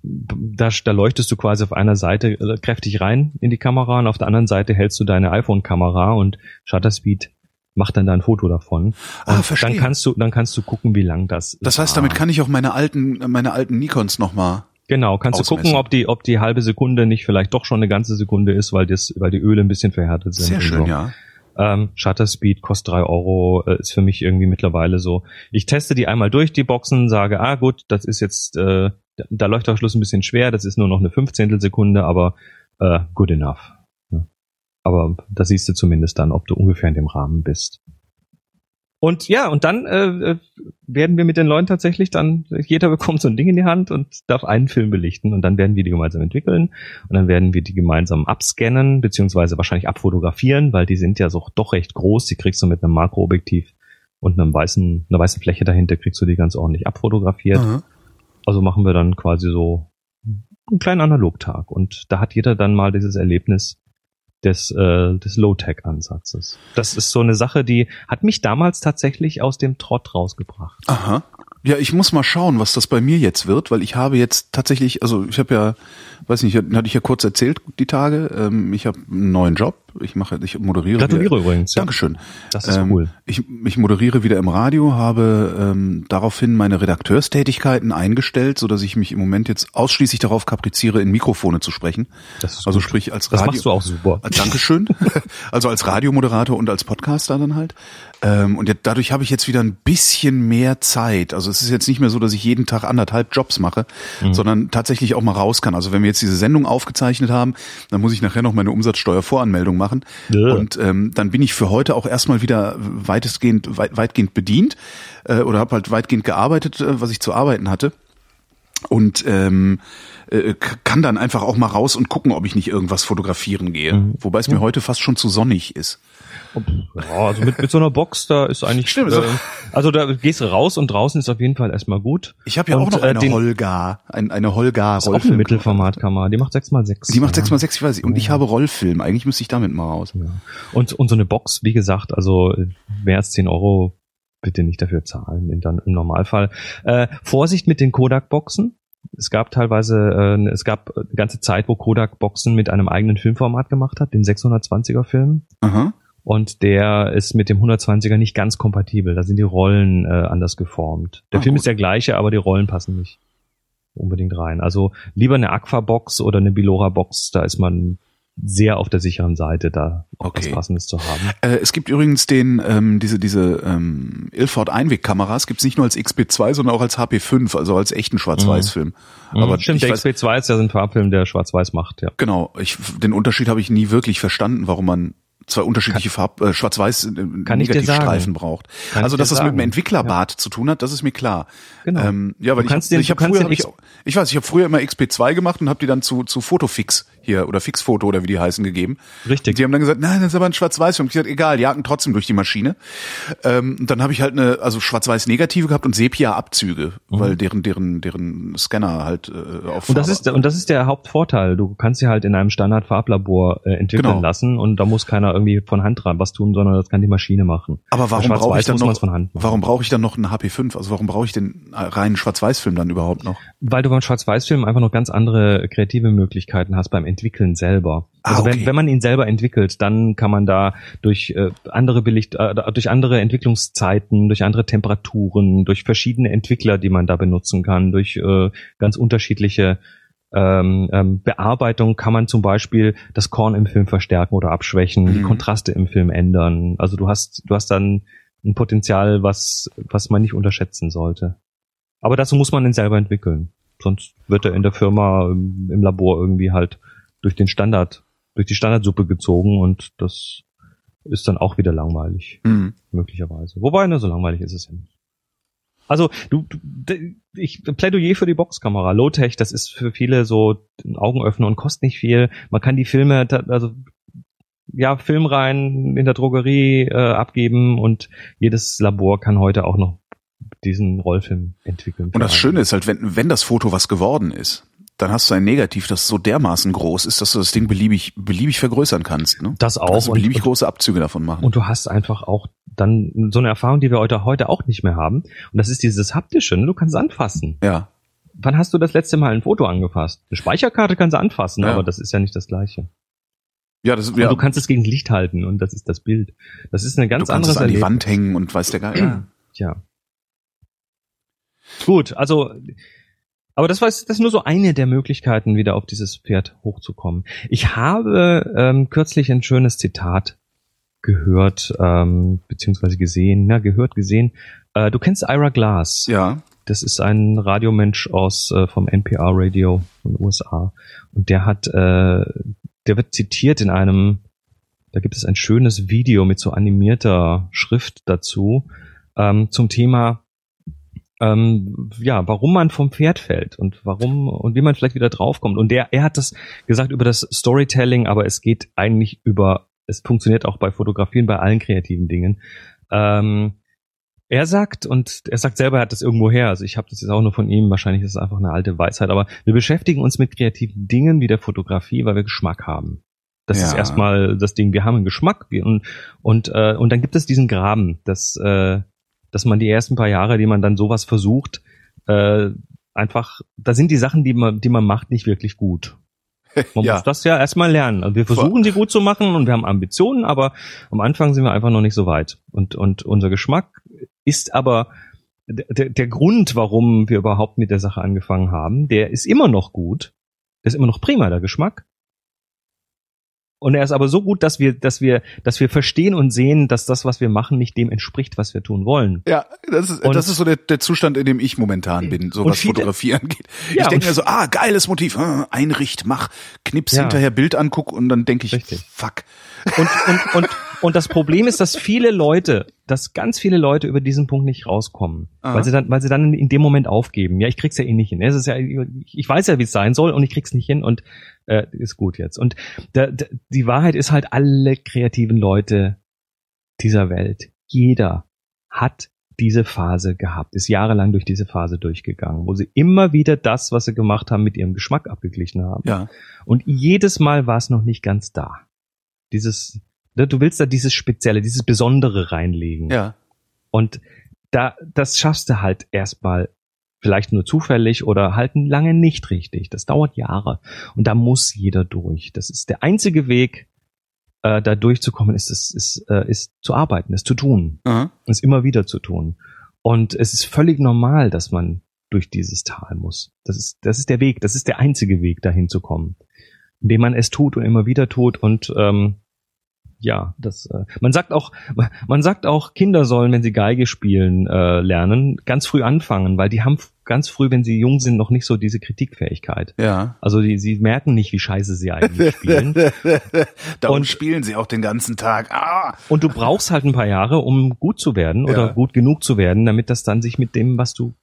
da, da leuchtest du quasi auf einer Seite äh, kräftig rein in die Kamera und auf der anderen Seite hältst du deine iPhone-Kamera und Shutter Speed macht dann da ein Foto davon. Ah, Und verstehe. Dann kannst du, dann kannst du gucken, wie lang das Das heißt, war. damit kann ich auch meine alten, meine alten Nikons nochmal. Genau, kannst du ausmessen. gucken, ob die, ob die halbe Sekunde nicht vielleicht doch schon eine ganze Sekunde ist, weil das, weil die Öle ein bisschen verhärtet sind. Sehr schön, so. ja. Ähm, Shutter Speed kostet drei Euro, äh, ist für mich irgendwie mittlerweile so. Ich teste die einmal durch, die Boxen, sage, ah gut, das ist jetzt, äh, da, läuft der Schluss ein bisschen schwer, das ist nur noch eine Fünfzehntelsekunde, aber äh, good enough. Ja. Aber da siehst du zumindest dann, ob du ungefähr in dem Rahmen bist. Und ja, und dann äh, äh, werden wir mit den Leuten tatsächlich dann, jeder bekommt so ein Ding in die Hand und darf einen Film belichten und dann werden wir die gemeinsam entwickeln und dann werden wir die gemeinsam abscannen, beziehungsweise wahrscheinlich abfotografieren, weil die sind ja so doch recht groß, die kriegst du mit einem Makroobjektiv und einem weißen, einer weißen Fläche dahinter kriegst du die ganz ordentlich abfotografiert. Mhm. Also machen wir dann quasi so einen kleinen Analogtag und da hat jeder dann mal dieses Erlebnis des, äh, des Low-Tech-Ansatzes. Das ist so eine Sache, die hat mich damals tatsächlich aus dem Trott rausgebracht. Aha. Ja, ich muss mal schauen, was das bei mir jetzt wird, weil ich habe jetzt tatsächlich, also ich habe ja, weiß nicht, hatte ich ja kurz erzählt die Tage, ähm, ich habe einen neuen Job, ich mache, ich moderiere. Gratuliere wieder, übrigens. Ja. Dankeschön. Das ist Ähm, cool. Ich, ich moderiere wieder im Radio, habe ähm, daraufhin meine Redakteurstätigkeiten eingestellt, so dass ich mich im Moment jetzt ausschließlich darauf kapriziere, in Mikrofone zu sprechen. Das ist also gut. sprich als Das Radio. machst du auch super. Äh, Dankeschön. Also als Radiomoderator und als Podcaster dann halt. Ähm, und dadurch habe ich jetzt wieder ein bisschen mehr Zeit. Also es ist jetzt nicht mehr so, dass ich jeden Tag anderthalb Jobs mache, Mhm. sondern tatsächlich auch mal raus kann. Also wenn wir jetzt diese Sendung aufgezeichnet haben, dann muss ich nachher noch meine Umsatzsteuervoranmeldung machen. Ja. Und ähm, dann bin ich für heute auch erstmal wieder weitestgehend, weit, weitgehend bedient äh, oder habe halt weitgehend gearbeitet, äh, was ich zu arbeiten hatte und ähm, äh, k- kann dann einfach auch mal raus und gucken, ob ich nicht irgendwas fotografieren gehe. Mhm. Wobei es mir heute fast schon zu sonnig ist. Ja, also mit, mit so einer Box, da ist eigentlich. Stimmt, äh, so- also da gehst du raus und draußen ist auf jeden Fall erstmal gut. Ich habe ja Und, auch noch äh, eine den- Holga, ein, eine Holga ist auch eine Rollfilm. Mittelformatkamera, die macht 6x6. Die macht ja. 6x6, ich weiß ich. Und ich habe Rollfilm. Eigentlich müsste ich damit mal raus. Ja. Und, und so eine Box, wie gesagt, also äh, mehr als 10 Euro bitte nicht dafür zahlen, in, dann, im Normalfall. Äh, Vorsicht mit den Kodak-Boxen. Es gab teilweise, äh, es gab eine ganze Zeit, wo Kodak Boxen mit einem eigenen Filmformat gemacht hat, den 620er Film. Aha. Und der ist mit dem 120er nicht ganz kompatibel. Da sind die Rollen äh, anders geformt. Der Ah, Film gut. ist der gleiche, aber die Rollen passen nicht unbedingt rein. Also lieber eine Aqua-Box oder eine Bilora-Box, da ist man sehr auf der sicheren Seite, da auch Okay. was Passendes zu haben. Äh, es gibt übrigens den ähm, diese diese ähm, Ilford Einwegkameras gibt's nicht nur als XP2, sondern auch als HP5, also als echten Schwarz-Weiß-Film. Aber Mhm. Stimmt, ich der weiß, XP2 ist ja so ein Farbfilm, der schwarz-weiß macht, ja. genau, ich, den Unterschied habe ich nie wirklich verstanden, warum man zwei unterschiedliche Farb äh, Schwarz-Weiß äh, Negativstreifen sagen. braucht. Kann also dass das mit dem sagen. Entwicklerbart zu tun hat, das ist mir klar. Genau. Ähm, ja, weil Du ich hab, den- ich kannst früher hab ich, ich weiß, ich habe früher immer XP2 gemacht und habe die dann zu zu Fotofix hier oder Fixfoto oder wie die heißen gegeben. Richtig. Die haben dann gesagt, nein, das ist aber ein Schwarz-Weiß-Film. Ich gesagt, egal, jagen trotzdem durch die Maschine. Ähm, dann habe ich halt eine, also Schwarz-Weiß-Negative gehabt und Sepia-Abzüge, weil deren, deren, deren Scanner halt äh, auf Mhm. Und das ist und das ist der Hauptvorteil. Du kannst sie halt in einem Standard-Farblabor äh, entwickeln Genau. lassen und da muss keiner irgendwie von Hand dran was tun, sondern das kann die Maschine machen. Aber warum brauche ich dann noch, von Hand warum brauche ich dann noch einen HP5? Also warum brauche ich den reinen Schwarz-Weiß-Film dann überhaupt noch? Weil du beim Schwarz-Weiß-Film einfach noch ganz andere kreative Möglichkeiten hast beim Entwickeln selber. Ah, Also okay. wenn, wenn man ihn selber entwickelt, dann kann man da durch äh, andere Belicht, äh, durch andere Entwicklungszeiten, durch andere Temperaturen, durch verschiedene Entwickler, die man da benutzen kann, durch äh, ganz unterschiedliche ähm, ähm, Bearbeitung kann man zum Beispiel das Korn im Film verstärken oder abschwächen, die Mhm. Kontraste im Film ändern. Also du hast, du hast dann ein Potenzial, was, was man nicht unterschätzen sollte. Aber dazu muss man ihn selber entwickeln. Sonst wird er in der Firma ähm, im Labor irgendwie halt durch den Standard, durch die Standardsuppe gezogen und das ist dann auch wieder langweilig, Hm. möglicherweise. Wobei, ne, so langweilig ist es ja nicht. Also, du, du ich Plädoyer für die Boxkamera. Low-Tech, das ist für viele so ein Augenöffner und kostet nicht viel. Man kann die Filme, also ja, Filmreihen in der Drogerie äh, abgeben und jedes Labor kann heute auch noch diesen Rollfilm entwickeln. Und das Schöne ist halt, wenn, wenn das Foto was geworden ist, dann hast du ein Negativ, das so dermaßen groß ist, dass du das Ding beliebig, beliebig vergrößern kannst. Ne? das auch. Also und, beliebig große Abzüge davon machen. und du hast einfach auch dann so eine Erfahrung, die wir heute, heute auch nicht mehr haben. Und das ist dieses haptische. Ne? Du kannst es anfassen. ja. Wann hast du das letzte Mal ein Foto angefasst? Eine Speicherkarte kannst du anfassen, Ja. aber das ist ja nicht das Gleiche. Ja, das Und ja. du kannst es gegen Licht halten und das ist das Bild. Das ist eine du ganz kannst es an die Erlebnis. Wand hängen und weiß der Geil. Ja. Tja. Gut, also, aber das war das ist nur so eine der Möglichkeiten, wieder auf dieses Pferd hochzukommen. Ich habe ähm, kürzlich ein schönes Zitat gehört, ähm, beziehungsweise gesehen, na, gehört, gesehen. Äh, du kennst Ira Glass. ja. Das ist ein Radiomensch aus äh, vom NPR Radio von den USA. Und der hat, äh, der wird zitiert in einem, da gibt es ein schönes Video mit so animierter Schrift dazu, ähm, zum Thema, ähm, ja, warum man vom Pferd fällt und warum und wie man vielleicht wieder draufkommt. Und der, er hat das gesagt über das Storytelling, aber es geht eigentlich über, es funktioniert auch bei Fotografien, bei allen kreativen Dingen. Ähm, er sagt, und er sagt selber, er hat das irgendwo her, also ich habe das jetzt auch nur von ihm, wahrscheinlich ist es einfach eine alte Weisheit, aber wir beschäftigen uns mit kreativen Dingen wie der Fotografie, weil wir Geschmack haben. Das ist Ja. erstmal das Ding, wir haben einen Geschmack wir- und, und, äh, und dann gibt es diesen Graben, dass, äh, dass man die ersten paar Jahre, die man dann sowas versucht, äh, einfach, da sind die Sachen, die man, die man macht, nicht wirklich gut. Man Ja. muss das ja erstmal lernen. Also wir versuchen sie gut zu machen und wir haben Ambitionen, aber am Anfang sind wir einfach noch nicht so weit. Und, und unser Geschmack ist aber der, der Grund, warum wir überhaupt mit der Sache angefangen haben, der ist immer noch gut. Der ist immer noch prima, der Geschmack. Und er ist aber so gut, dass wir, dass wir, dass wir verstehen und sehen, dass das, was wir machen, nicht dem entspricht, was wir tun wollen. Ja, das ist, Und- das ist so der, der Zustand, in dem ich momentan bin, so was viele- Fotografie angeht. Ja, ich denke mir so, ah, geiles Motiv, ah, einricht, mach, knips Ja. hinterher Bild anguck und dann denke ich, Richtig. fuck. Und, und, und, und das Problem ist, dass viele Leute, dass ganz viele Leute über diesen Punkt nicht rauskommen, Aha. weil sie dann, weil sie dann in dem Moment aufgeben. Ja, ich krieg's ja eh nicht hin. Es ist ja, ich weiß ja, wie es sein soll und ich krieg's nicht hin und äh, ist gut jetzt. Und da, da, die Wahrheit ist halt, alle kreativen Leute dieser Welt, jeder hat diese Phase gehabt, ist jahrelang durch diese Phase durchgegangen, wo sie immer wieder das, was sie gemacht haben, mit ihrem Geschmack abgeglichen haben. Ja, Und jedes Mal war es noch nicht ganz da. Dieses, ne, du willst da dieses Spezielle, dieses Besondere reinlegen. ja. Und da, das schaffst du halt erstmal vielleicht nur zufällig oder halt lange nicht richtig. Das dauert Jahre. Und da muss jeder durch. Das ist der einzige Weg, äh, da durchzukommen, ist, ist, ist, äh, ist zu arbeiten, ist zu tun, Aha. ist immer wieder zu tun. Und es ist völlig normal, dass man durch dieses Tal muss. Das ist, das ist der Weg, das ist der einzige Weg, dahin zu kommen. Indem man es tut und immer wieder tut und ähm, ja, das äh, man sagt auch man sagt auch Kinder sollen, wenn sie Geige spielen äh, lernen, ganz früh anfangen, weil die haben ganz früh, wenn sie jung sind, noch nicht so diese Kritikfähigkeit. Ja. Also die, sie merken nicht, wie scheiße sie eigentlich spielen. Darum Und- spielen sie auch den ganzen Tag. Ah! Und du brauchst halt ein paar Jahre, um gut zu werden oder Ja. gut genug zu werden, damit das dann sich mit dem, was du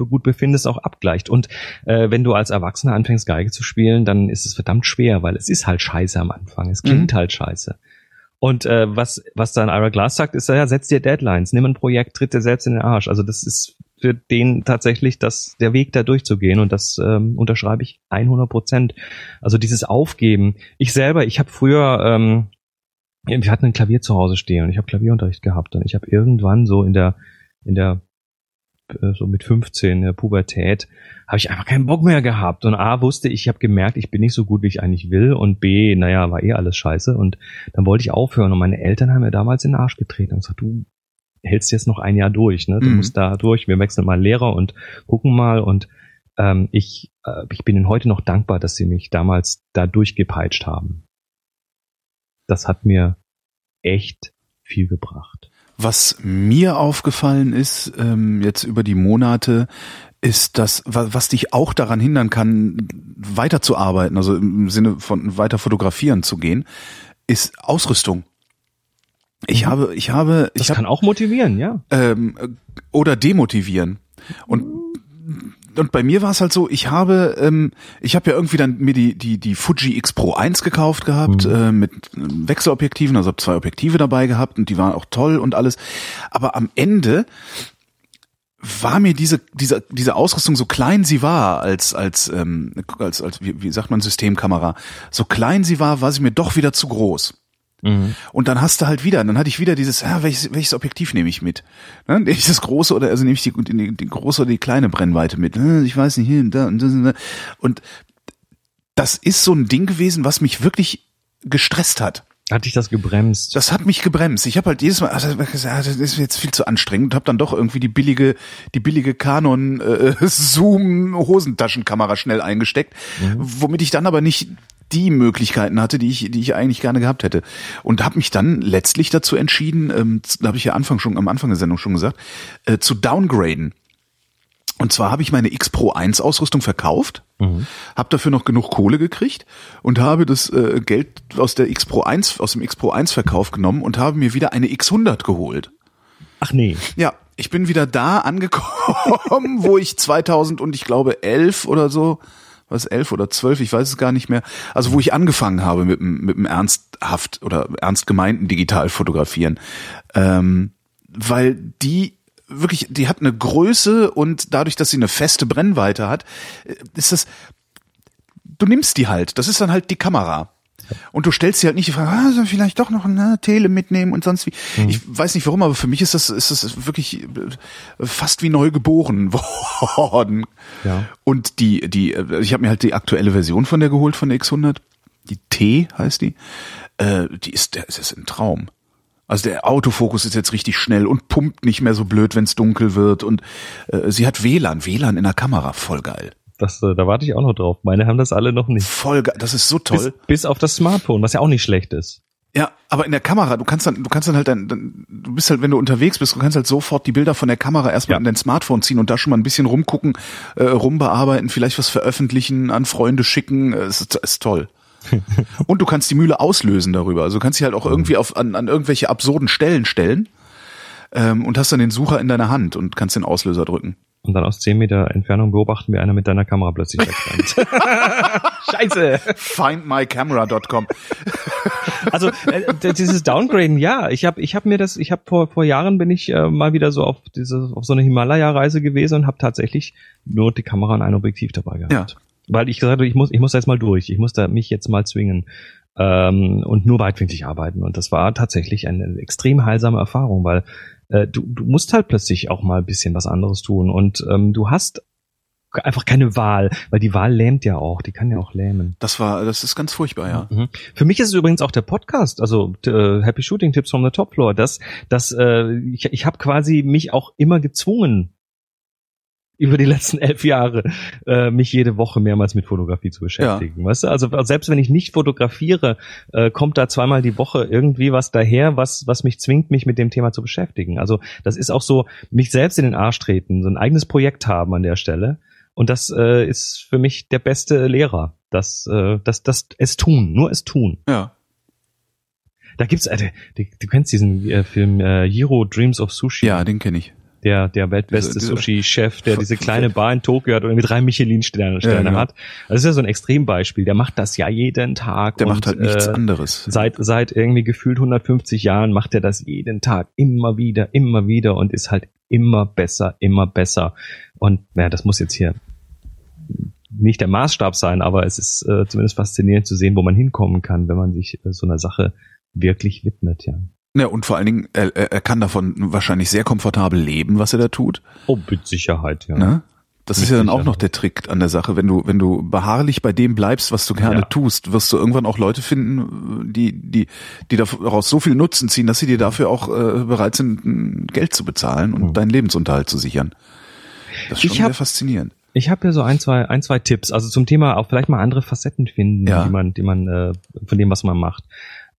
für gut befindest, auch abgleicht. Und äh, wenn du als Erwachsener anfängst, Geige zu spielen, dann ist es verdammt schwer, weil es ist halt scheiße am Anfang. Es klingt halt scheiße. Und äh, was, was dann Ira Glass sagt, ist ja, setz dir Deadlines, nimm ein Projekt, tritt dir selbst in den Arsch. Also das ist für den tatsächlich das, der Weg, da durchzugehen. Und das ähm, unterschreibe ich 100 Prozent. Also dieses Aufgeben. Ich selber, ich habe früher, ähm, wir hatten ein Klavier zu Hause stehen und ich habe Klavierunterricht gehabt und ich habe irgendwann so in der in der so mit 15 in der Pubertät habe ich einfach keinen Bock mehr gehabt und A wusste ich, ich habe gemerkt, ich bin nicht so gut, wie ich eigentlich will und B, naja, war eh alles scheiße und dann wollte ich aufhören und meine Eltern haben mir damals in den Arsch getreten und gesagt, du hältst jetzt noch ein Jahr durch, ne? Du mhm. musst da durch, wir wechseln mal Lehrer und gucken mal und ähm, ich, äh, ich bin ihnen heute noch dankbar, dass sie mich damals da durchgepeitscht haben. Das hat mir echt viel gebracht. Was mir aufgefallen ist, ähm, jetzt über die Monate, ist das, was dich auch daran hindern kann, weiterzuarbeiten, also im Sinne von weiter fotografieren zu gehen, ist Ausrüstung. Ich mhm. habe, ich habe, das ich kann hab, auch motivieren, ja. Ähm, oder demotivieren. Und und bei mir war es halt so, ich habe, ähm, ich habe ja irgendwie dann mir die die die Fuji X Pro 1 gekauft gehabt mhm. äh, mit Wechselobjektiven, also habe zwei Objektive dabei gehabt und die waren auch toll und alles. Aber am Ende war mir diese diese diese Ausrüstung so klein sie war als als ähm, als als wie, wie sagt man Systemkamera so klein sie war war sie mir doch wieder zu groß Mhm. Und dann hast du halt wieder, dann hatte ich wieder dieses, ja, welches, welches Objektiv nehme ich mit? Ne? Nehme ich das große oder also nehme ich die, die, die große oder die kleine Brennweite mit? Ne? Ich weiß nicht, hier und da und das. Und das ist so ein Ding gewesen, was mich wirklich gestresst hat. Hat dich das gebremst? Das hat mich gebremst. Ich habe halt jedes Mal, also gesagt, das ist jetzt viel zu anstrengend und habe dann doch irgendwie die billige, die billige Canon äh, Zoom Hosentaschenkamera schnell eingesteckt, mhm. womit ich dann aber nicht die Möglichkeiten hatte, die ich, die ich eigentlich gerne gehabt hätte. Und habe mich dann letztlich dazu entschieden, ähm, da habe ich ja Anfang schon, am Anfang der Sendung schon gesagt, äh, zu downgraden. Und zwar habe ich meine X Pro 1 Ausrüstung verkauft, mhm. habe dafür noch genug Kohle gekriegt und habe das äh, Geld aus der X Pro 1 aus dem X Pro 1 Verkauf genommen und habe mir wieder eine X100 geholt. Ach nee. Ja, ich bin wieder da angekommen, wo ich 2000 und ich glaube 11 oder so was elf oder zwölf, ich weiß es gar nicht mehr. Also wo ich angefangen habe mit dem, mit dem ernsthaft oder ernst gemeinten Digitalfotografieren, ähm, weil die wirklich, die hat eine Größe und dadurch, dass sie eine feste Brennweite hat, äh, ist das, du nimmst die halt. Das ist dann halt die Kamera. Und du stellst dir halt nicht die Frage, ah, soll vielleicht doch noch eine Tele mitnehmen und sonst wie. Mhm. Ich weiß nicht warum, aber für mich ist das, ist das wirklich äh, fast wie neu geboren worden. Ja. Und die, die, äh, ich habe mir halt die aktuelle Version von der geholt, von der X100. Die T heißt die. Äh, die ist, das ist ein Traum. Also der Autofokus ist jetzt richtig schnell und pumpt nicht mehr so blöd, wenn es dunkel wird. Und äh, sie hat WLAN, WLAN in der Kamera, voll geil. Das, äh, da warte ich auch noch drauf. Meine haben das alle noch nicht. Voll, das ist so toll. Bis, bis auf das Smartphone, was ja auch nicht schlecht ist. Ja, aber in der Kamera, du kannst dann, du kannst dann halt dann, dann, du bist halt, wenn du unterwegs bist, du kannst halt sofort die Bilder von der Kamera erstmal ja. in dein Smartphone ziehen und da schon mal ein bisschen rumgucken, äh, rumbearbeiten, vielleicht was veröffentlichen, an Freunde schicken, äh, ist, ist toll. und du kannst die Mühle auslösen darüber. Also du kannst sie halt auch mhm. irgendwie auf, an, an irgendwelche absurden Stellen stellen ähm, und hast dann den Sucher in deiner Hand und kannst den Auslöser drücken. Und dann aus 10 Meter Entfernung beobachten, wie einer mit deiner Kamera plötzlich wegrennt. Scheiße. Findmycamera.com. also äh, dieses Downgraden, ja, ich habe ich hab mir das, ich habe vor vor Jahren bin ich äh, mal wieder so auf diese auf so eine Himalaya-Reise gewesen und habe tatsächlich nur die Kamera und ein Objektiv dabei gehabt. Ja. Weil ich gesagt habe, ich muss ich muss da jetzt mal durch, ich muss da mich jetzt mal zwingen ähm, und nur weitwinklig arbeiten. Und das war tatsächlich eine extrem heilsame Erfahrung, weil äh, du, du musst halt plötzlich auch mal ein bisschen was anderes tun und ähm, du hast einfach keine Wahl, weil die Wahl lähmt ja auch, die kann ja auch lähmen. Das war, das ist ganz furchtbar, ja. Mhm. Für mich ist es übrigens auch der Podcast, also äh, Happy Shooting Tips from the Top Floor, dass, dass äh, ich, ich habe quasi mich auch immer gezwungen, über die letzten elf Jahre äh, mich jede Woche mehrmals mit Fotografie zu beschäftigen. Ja. Weißt du? Also selbst wenn ich nicht fotografiere, äh, kommt da zweimal die Woche irgendwie was daher, was, was mich zwingt, mich mit dem Thema zu beschäftigen. Also das ist auch so, mich selbst in den Arsch treten, so ein eigenes Projekt haben an der Stelle. Und das äh, ist für mich der beste Lehrer. Das, äh, das, das es tun, nur es tun. Ja. Da gibt's, äh, du, du kennst diesen äh, Film äh, Hero Dreams of Sushi. Ja, den kenne ich der, der weltbeste Sushi-Chef, der diese kleine Bar in Tokio hat und mit drei Michelin-Sterne ja, genau. hat. Das ist ja so ein Extrembeispiel. Der macht das ja jeden Tag. Der und, macht halt nichts äh, anderes. Seit, seit irgendwie gefühlt 150 Jahren macht er das jeden Tag. Immer wieder, immer wieder und ist halt immer besser, immer besser. Und naja, das muss jetzt hier nicht der Maßstab sein, aber es ist äh, zumindest faszinierend zu sehen, wo man hinkommen kann, wenn man sich äh, so einer Sache wirklich widmet, ja. Ja, und vor allen Dingen, er, er kann davon wahrscheinlich sehr komfortabel leben, was er da tut. Oh, mit Sicherheit, ja. Ne? Das Mit ist ja dann auch noch der Trick an der Sache. Wenn du, wenn du beharrlich bei dem bleibst, was du gerne Ja. tust, wirst du irgendwann auch Leute finden, die, die, die daraus so viel Nutzen ziehen, dass sie dir dafür auch äh, bereit sind, Geld zu bezahlen und Mhm. deinen Lebensunterhalt zu sichern. Das ist schon Ich sehr faszinierend. Ich habe ja so ein, zwei, ein, zwei Tipps, also zum Thema auch vielleicht mal andere Facetten finden, Ja. die man, die man äh, von dem, was man macht.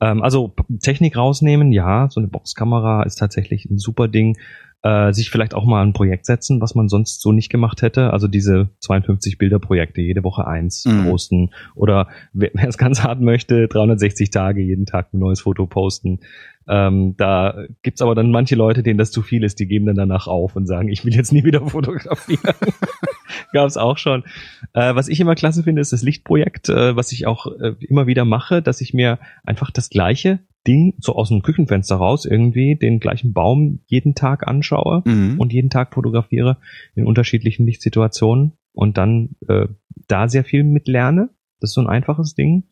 Ähm, also Technik rausnehmen, ja, so eine Boxkamera ist tatsächlich ein super Ding. Äh, sich vielleicht auch mal ein Projekt setzen, was man sonst so nicht gemacht hätte. Also diese 52 Bilderprojekte, jede Woche eins Mhm. posten. Oder wer wer es ganz hart möchte, 360 Tage jeden Tag ein neues Foto posten. Ähm, da gibt's aber dann manche Leute, denen das zu viel ist, die geben dann danach auf und sagen, ich will jetzt nie wieder fotografieren. Gab's auch schon. Äh, was ich immer klasse finde, ist das Lichtprojekt, äh, was ich auch äh, immer wieder mache, dass ich mir einfach das gleiche Ding so aus dem Küchenfenster raus irgendwie den gleichen Baum jeden Tag anschaue Mhm. und jeden Tag fotografiere in unterschiedlichenLichtsituationen und dann äh, da sehr viel mit lerne. Das ist so ein einfaches Ding.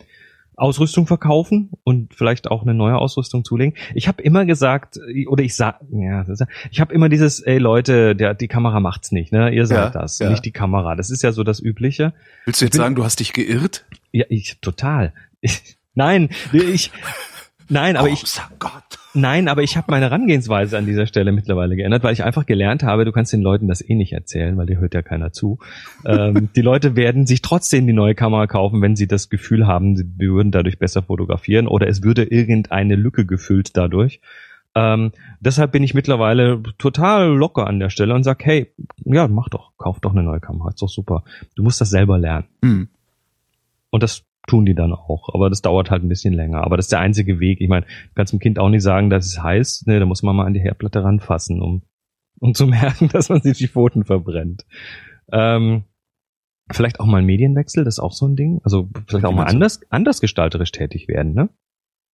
Ausrüstung verkaufen und vielleicht auch eine neue Ausrüstung zulegen. Ich habe immer gesagt, oder ich sag, ja, ich habe immer dieses, ey Leute, der, die Kamera macht's nicht, ne? Ihr seid Ja, das, ja. nicht die Kamera. Das ist ja so das Übliche. Willst du jetzt bin- sagen, du hast dich geirrt? Ja, ich total. Ich, nein, ich, nein, aber ich, Großer Gott. Nein, aber ich habe meine Herangehensweise an dieser Stelle mittlerweile geändert, weil ich einfach gelernt habe, du kannst den Leuten das eh nicht erzählen, weil dir hört ja keiner zu. ähm, die Leute werden sich trotzdem die neue Kamera kaufen, wenn sie das Gefühl haben, sie würden dadurch besser fotografieren oder es würde irgendeine Lücke gefüllt dadurch. Ähm, deshalb bin ich mittlerweile total locker an der Stelle und sag, hey, ja, mach doch, kauf doch eine neue Kamera, ist doch super. Du musst das selber lernen. Mhm. Und das tun die dann auch. Aber das dauert halt ein bisschen länger. Aber das ist der einzige Weg. Ich meine, du kannst dem Kind auch nicht sagen, dass es heiß. Ne, da muss man mal an die Herdplatte ranfassen, um, um zu merken, dass man sich die Pfoten verbrennt. Ähm, vielleicht auch mal ein Medienwechsel, das ist auch so ein Ding. Also vielleicht auch mal anders, anders gestalterisch tätig werden. Ne?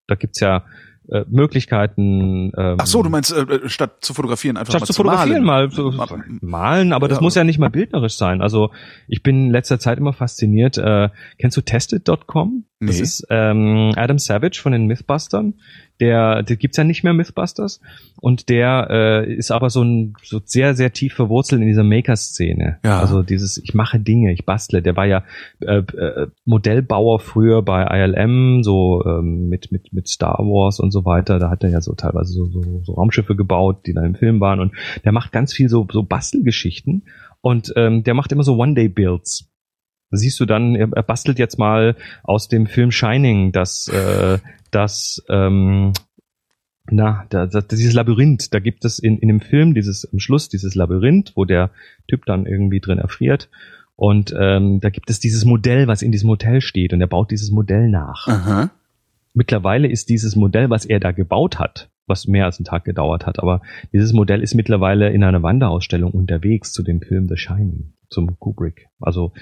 Da gibt's ja äh, Möglichkeiten. Ähm, Ach so, du meinst, äh, statt zu fotografieren einfach Statt mal zu fotografieren, malen. mal so Ma- malen, aber das Ja. muss ja nicht mal bildnerisch sein. Also ich bin in letzter Zeit immer fasziniert. Äh, kennst du Tested.com? Das Nee. ist ähm, Adam Savage von den Mythbustern. Der, der gibt's ja nicht mehr Mythbusters und der äh, ist aber so ein so sehr sehr tief verwurzelt in dieser Maker-Szene. Ja. Also dieses ich mache Dinge, ich bastle. Der war ja äh, äh, Modellbauer früher bei ILM, so ähm, mit mit mit Star Wars und so weiter. Da hat er ja so teilweise so, so, so Raumschiffe gebaut, die dann im Film waren und der macht ganz viel so so Bastelgeschichten und ähm, der macht immer so One-Day-Builds. Siehst du dann, er, er bastelt jetzt mal aus dem Film Shining das, äh, das, ähm, na, da, da, dieses Labyrinth, da gibt es in, in dem Film dieses, am Schluss dieses Labyrinth, wo der Typ dann irgendwie drin erfriert. Und ähm, da gibt es dieses Modell, was in diesem Hotel steht, und er baut dieses Modell nach. Aha. Mittlerweile ist dieses Modell, was er da gebaut hat, was mehr als einen Tag gedauert hat, aber dieses Modell ist mittlerweile in einer Wanderausstellung unterwegs zu dem Film The Shining, zum Kubrick. Also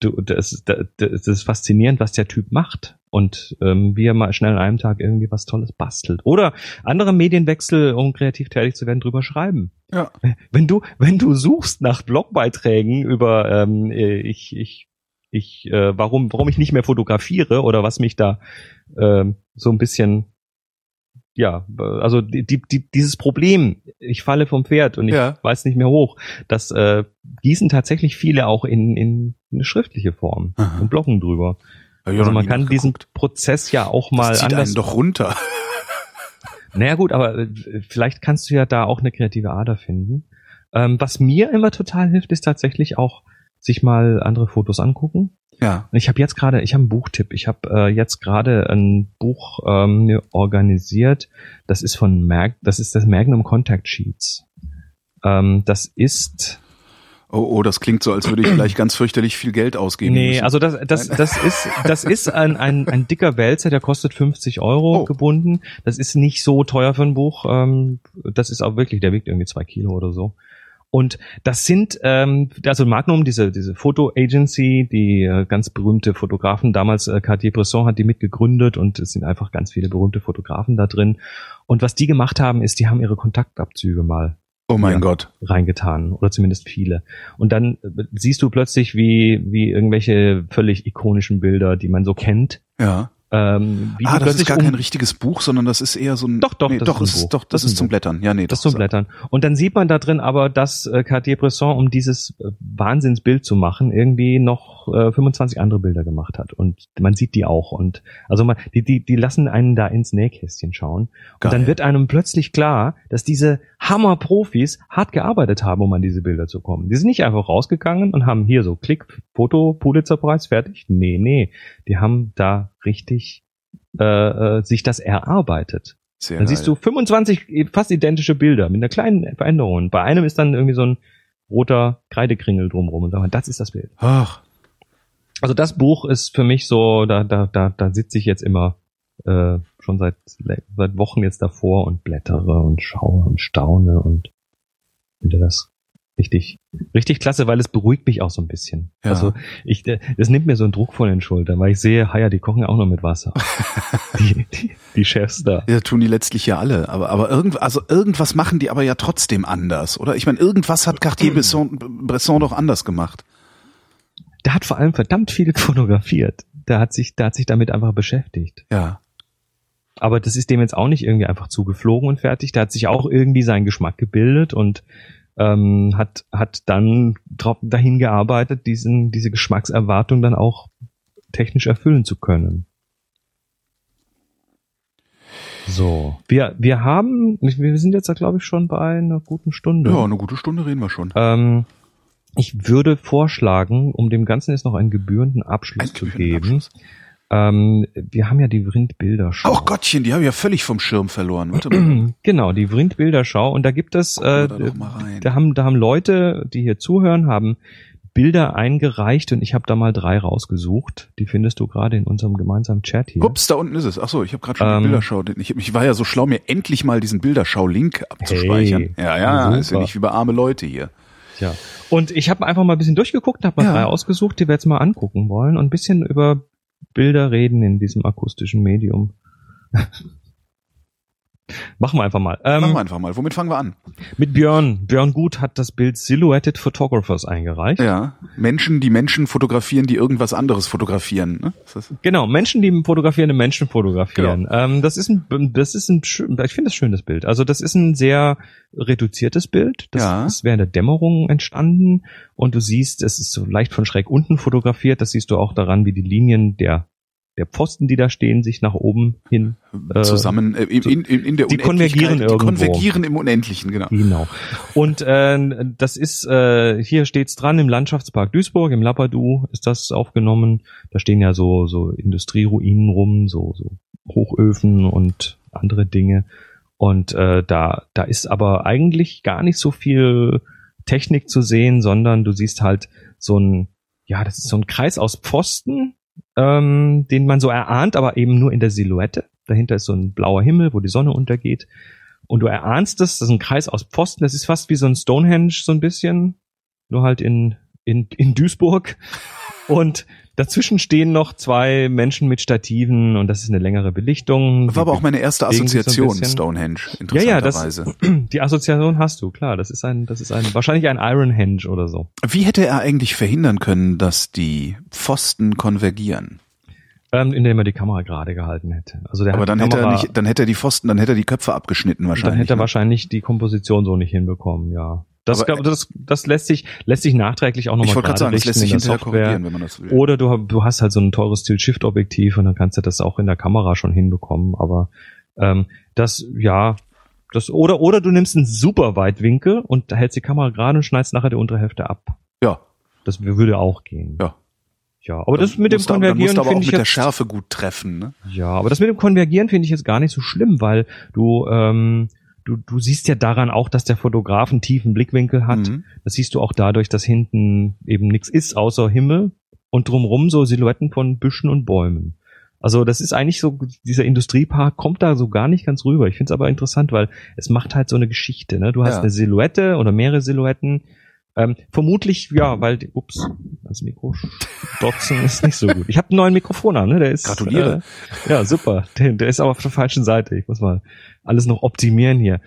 du, das, das, das ist faszinierend, was der Typ macht und ähm, wie er mal schnell an einem Tag irgendwie was Tolles bastelt. Oder andere Medienwechsel, um kreativ tätig zu werden, drüber schreiben. Ja. Wenn du, wenn du suchst nach Blogbeiträgen über ähm, äh, ich, ich, ich, äh, warum, warum ich nicht mehr fotografiere oder was mich da ähm, so ein bisschen ja, also die, die, die, dieses Problem, ich falle vom Pferd und ich Ja. weiß nicht mehr hoch, das äh, gießen tatsächlich viele auch in, in eine schriftliche Form Aha. und bloggen drüber. Auch Also man kann diesen. Prozess ja auch mal das zieht anders. einen doch runter. Naja gut, aber äh, vielleicht kannst du ja da auch eine kreative Ader finden. Ähm, was mir immer total hilft, ist tatsächlich auch sich mal andere Fotos angucken. Ja. Und Ich habe jetzt gerade, ich habe einen Buchtipp. Ich habe äh, jetzt gerade ein Buch ähm, organisiert. Das ist von Mag, das ist das Magnum Contact Sheets. Ähm, das ist Oh, oh, das klingt so, als würde ich gleich ganz fürchterlich viel Geld ausgeben Nee, müssen. also das, das, das ist, das ist ein, ein, ein dicker Wälzer, der kostet 50 Euro Oh. gebunden. Das ist nicht so teuer für ein Buch. Ähm, das ist auch wirklich, der wiegt irgendwie zwei Kilo oder so. Und das sind, ähm, also Magnum, diese, diese Foto-Agency, die äh, ganz berühmte Fotografen, damals äh, Cartier-Bresson hat die mitgegründet und es sind einfach ganz viele berühmte Fotografen da drin. Und was die gemacht haben, ist, die haben ihre Kontaktabzüge mal oh mein Ja. Gott. reingetan oder zumindest viele. Und dann äh, siehst du plötzlich, wie, wie irgendwelche völlig ikonischen Bilder, die man so kennt, Ja. Ähm, ah, das ist gar um- kein richtiges Buch, sondern das ist eher so ein. Doch, doch, nee, das doch, ist ist, doch, das, Das ist ist zum. Blättern. Ja, nee, das doch, zum Blättern. Und dann sieht man da drin aber, dass äh, Cartier-Bresson, um dieses äh, Wahnsinnsbild zu machen, irgendwie noch äh, 25 andere Bilder gemacht hat. Und man sieht die auch. Und also man, die, die, die lassen einen da ins Nähkästchen schauen. Geil. Und dann wird einem plötzlich klar, dass diese Hammer-Profis hart gearbeitet haben, um an diese Bilder zu kommen. Die sind nicht einfach rausgegangen und haben hier so Klick, Foto, Pulitzerpreis, fertig. Nee, nee. Die haben da richtig äh, äh, sich das erarbeitet. Sehr Dann geil. siehst du 25 fast identische Bilder mit einer kleinen Veränderung. Bei einem ist dann irgendwie so ein roter Kreidekringel drumrum und sag mal, das ist das Bild. Ach, Also das Buch ist für mich so, da, da, da, da sitze ich jetzt immer äh, schon seit, seit Wochen jetzt davor und blättere und schaue und staune und finde das richtig, richtig klasse, weil es beruhigt mich auch so ein bisschen. Ja. Also ich, äh, das nimmt mir so einen Druck von den Schultern, weil ich sehe, ja, die kochen ja auch noch mit Wasser. die, die, die Chefs da. ja, tun die letztlich ja alle. Aber, aber irgend, also irgendwas machen die aber ja trotzdem anders, oder? Ich meine, irgendwas hat Cartier-Bresson Bresson doch anders gemacht. Der hat vor allem verdammt viel fotografiert. Der hat sich, der hat sich damit einfach beschäftigt. Ja. Aber das ist dem jetzt auch nicht irgendwie einfach zugeflogen und fertig. Der hat sich auch irgendwie seinen Geschmack gebildet und ähm, hat, hat dann drauf, dahin gearbeitet, diesen, diese Geschmackserwartung dann auch technisch erfüllen zu können. So, wir, wir haben, wir sind jetzt, glaube ich, schon bei einer guten Stunde. Ja, eine gute Stunde reden wir schon. Ähm, ich würde vorschlagen, um dem Ganzen jetzt noch einen gebührenden Abschluss Einen zu gebührenden geben. Ähm, wir haben ja die Vrind-Bilderschau. Auch Gottchen, die habe ich ja völlig vom Schirm verloren. Warte mal. Genau, die Vrind-Bilderschau. Und da gibt es, äh, da doch mal rein. da haben, da haben Leute, die hier zuhören, haben Bilder eingereicht und ich habe da mal drei rausgesucht. Die findest du gerade in unserem gemeinsamen Chat hier. Ups, da unten ist es. Ach so, ich habe gerade schon Ähm, die Bilderschau. Ich, ich war ja so schlau, mir endlich mal diesen Bilderschau-Link abzuspeichern. Hey, ja, ja, ist ja super. nicht wie bei arme Leute hier. Ja. Und ich habe einfach mal ein bisschen durchgeguckt, habe mal Ja. drei ausgesucht, die wir jetzt mal angucken wollen und ein bisschen über Bilder reden in diesem akustischen Medium. Machen wir einfach mal. Ähm, Machen wir einfach mal. Womit fangen wir an? Mit Björn. Björn Gut hat das Bild Silhouetted Photographers eingereicht. Ja, Menschen, die Menschen fotografieren, die irgendwas anderes fotografieren. Ne? Genau, Menschen, die fotografierende Menschen fotografieren. Ähm, das ist ein, das ist ein, schön, ich finde das schönes Bild. Also das ist ein sehr reduziertes Bild. Das Ja. ist während der Dämmerung entstanden und du siehst, es ist so leicht von schräg unten fotografiert. Das siehst du auch daran, wie die Linien der der Pfosten, die da stehen, sich nach oben hin Äh, Zusammen äh, in, in, in, der die konvergieren Unendlichkeit. Die irgendwo. konvergieren im Unendlichen, genau. Genau. Und äh, das ist, äh, hier steht's dran, im Landschaftspark Duisburg, im Lappadu ist das aufgenommen. Da stehen ja so, so Industrieruinen rum, so, so Hochöfen und andere Dinge. Und äh, da, da ist aber eigentlich gar nicht so viel Technik zu sehen, sondern du siehst halt so ein, ja, das ist so ein Kreis aus Pfosten, ähm, den man so erahnt, aber eben nur in der Silhouette. Dahinter ist so ein blauer Himmel, wo die Sonne untergeht. Und du erahnst es, das ist ein Kreis aus Pfosten, das ist fast wie so ein Stonehenge so ein bisschen, nur halt in, in, in Duisburg. Und dazwischen stehen noch zwei Menschen mit Stativen und das ist eine längere Belichtung. War aber auch meine erste so Assoziation, bisschen. Stonehenge, Ja, ja, das, interessanterweise. die Assoziation hast du, klar. Das ist ein, das ist ein, wahrscheinlich ein Ironhenge oder so. Wie hätte er eigentlich verhindern können, dass die Pfosten konvergieren? Ähm, indem er die Kamera gerade gehalten hätte. Also der Aber dann die hätte er Kamera, nicht, dann hätte er die Pfosten, dann hätte er die Köpfe abgeschnitten wahrscheinlich. dann hätte er ne? wahrscheinlich die Komposition so nicht hinbekommen, ja. Das, Aber- glaub, das, das lässt sich, lässt sich nachträglich auch nochmal Ich wollte gerade sagen, das lässt sich der hinterher Software. korrigieren, wenn man das will. Oder du, du hast halt so ein teures Still-Shift-Objektiv und dann kannst du das auch in der Kamera schon hinbekommen. Aber ähm, das, ja, das, oder, oder du nimmst einen super Weitwinkel und hältst die Kamera gerade und schneidest nachher die untere Hälfte ab. Ja. Das würde auch gehen. Ja. Ja, aber das mit dem dann Konvergieren finde ich mit der jetzt, Schärfe gut treffen. Ne? ja, aber das mit dem Konvergieren finde ich jetzt gar nicht so schlimm, weil du, ähm, du, du siehst ja daran auch, dass der Fotograf einen tiefen Blickwinkel hat. Mhm. Das siehst du auch dadurch, dass hinten eben nichts ist außer Himmel und drumrum so Silhouetten von Büschen und Bäumen. Also das ist eigentlich so, dieser Industriepark kommt da so gar nicht ganz rüber. Ich finde es aber interessant, weil es macht halt so eine Geschichte. Ne? Du hast Ja. eine Silhouette oder mehrere Silhouetten. Ähm, vermutlich, ja, weil, ups, das Mikro dotzen ist nicht so gut. Ich habe einen neuen Mikrofon an, ne? Der ist. Gratuliere. Äh, ja, super. Der, der ist aber auf der falschen Seite. Ich muss mal alles noch optimieren hier.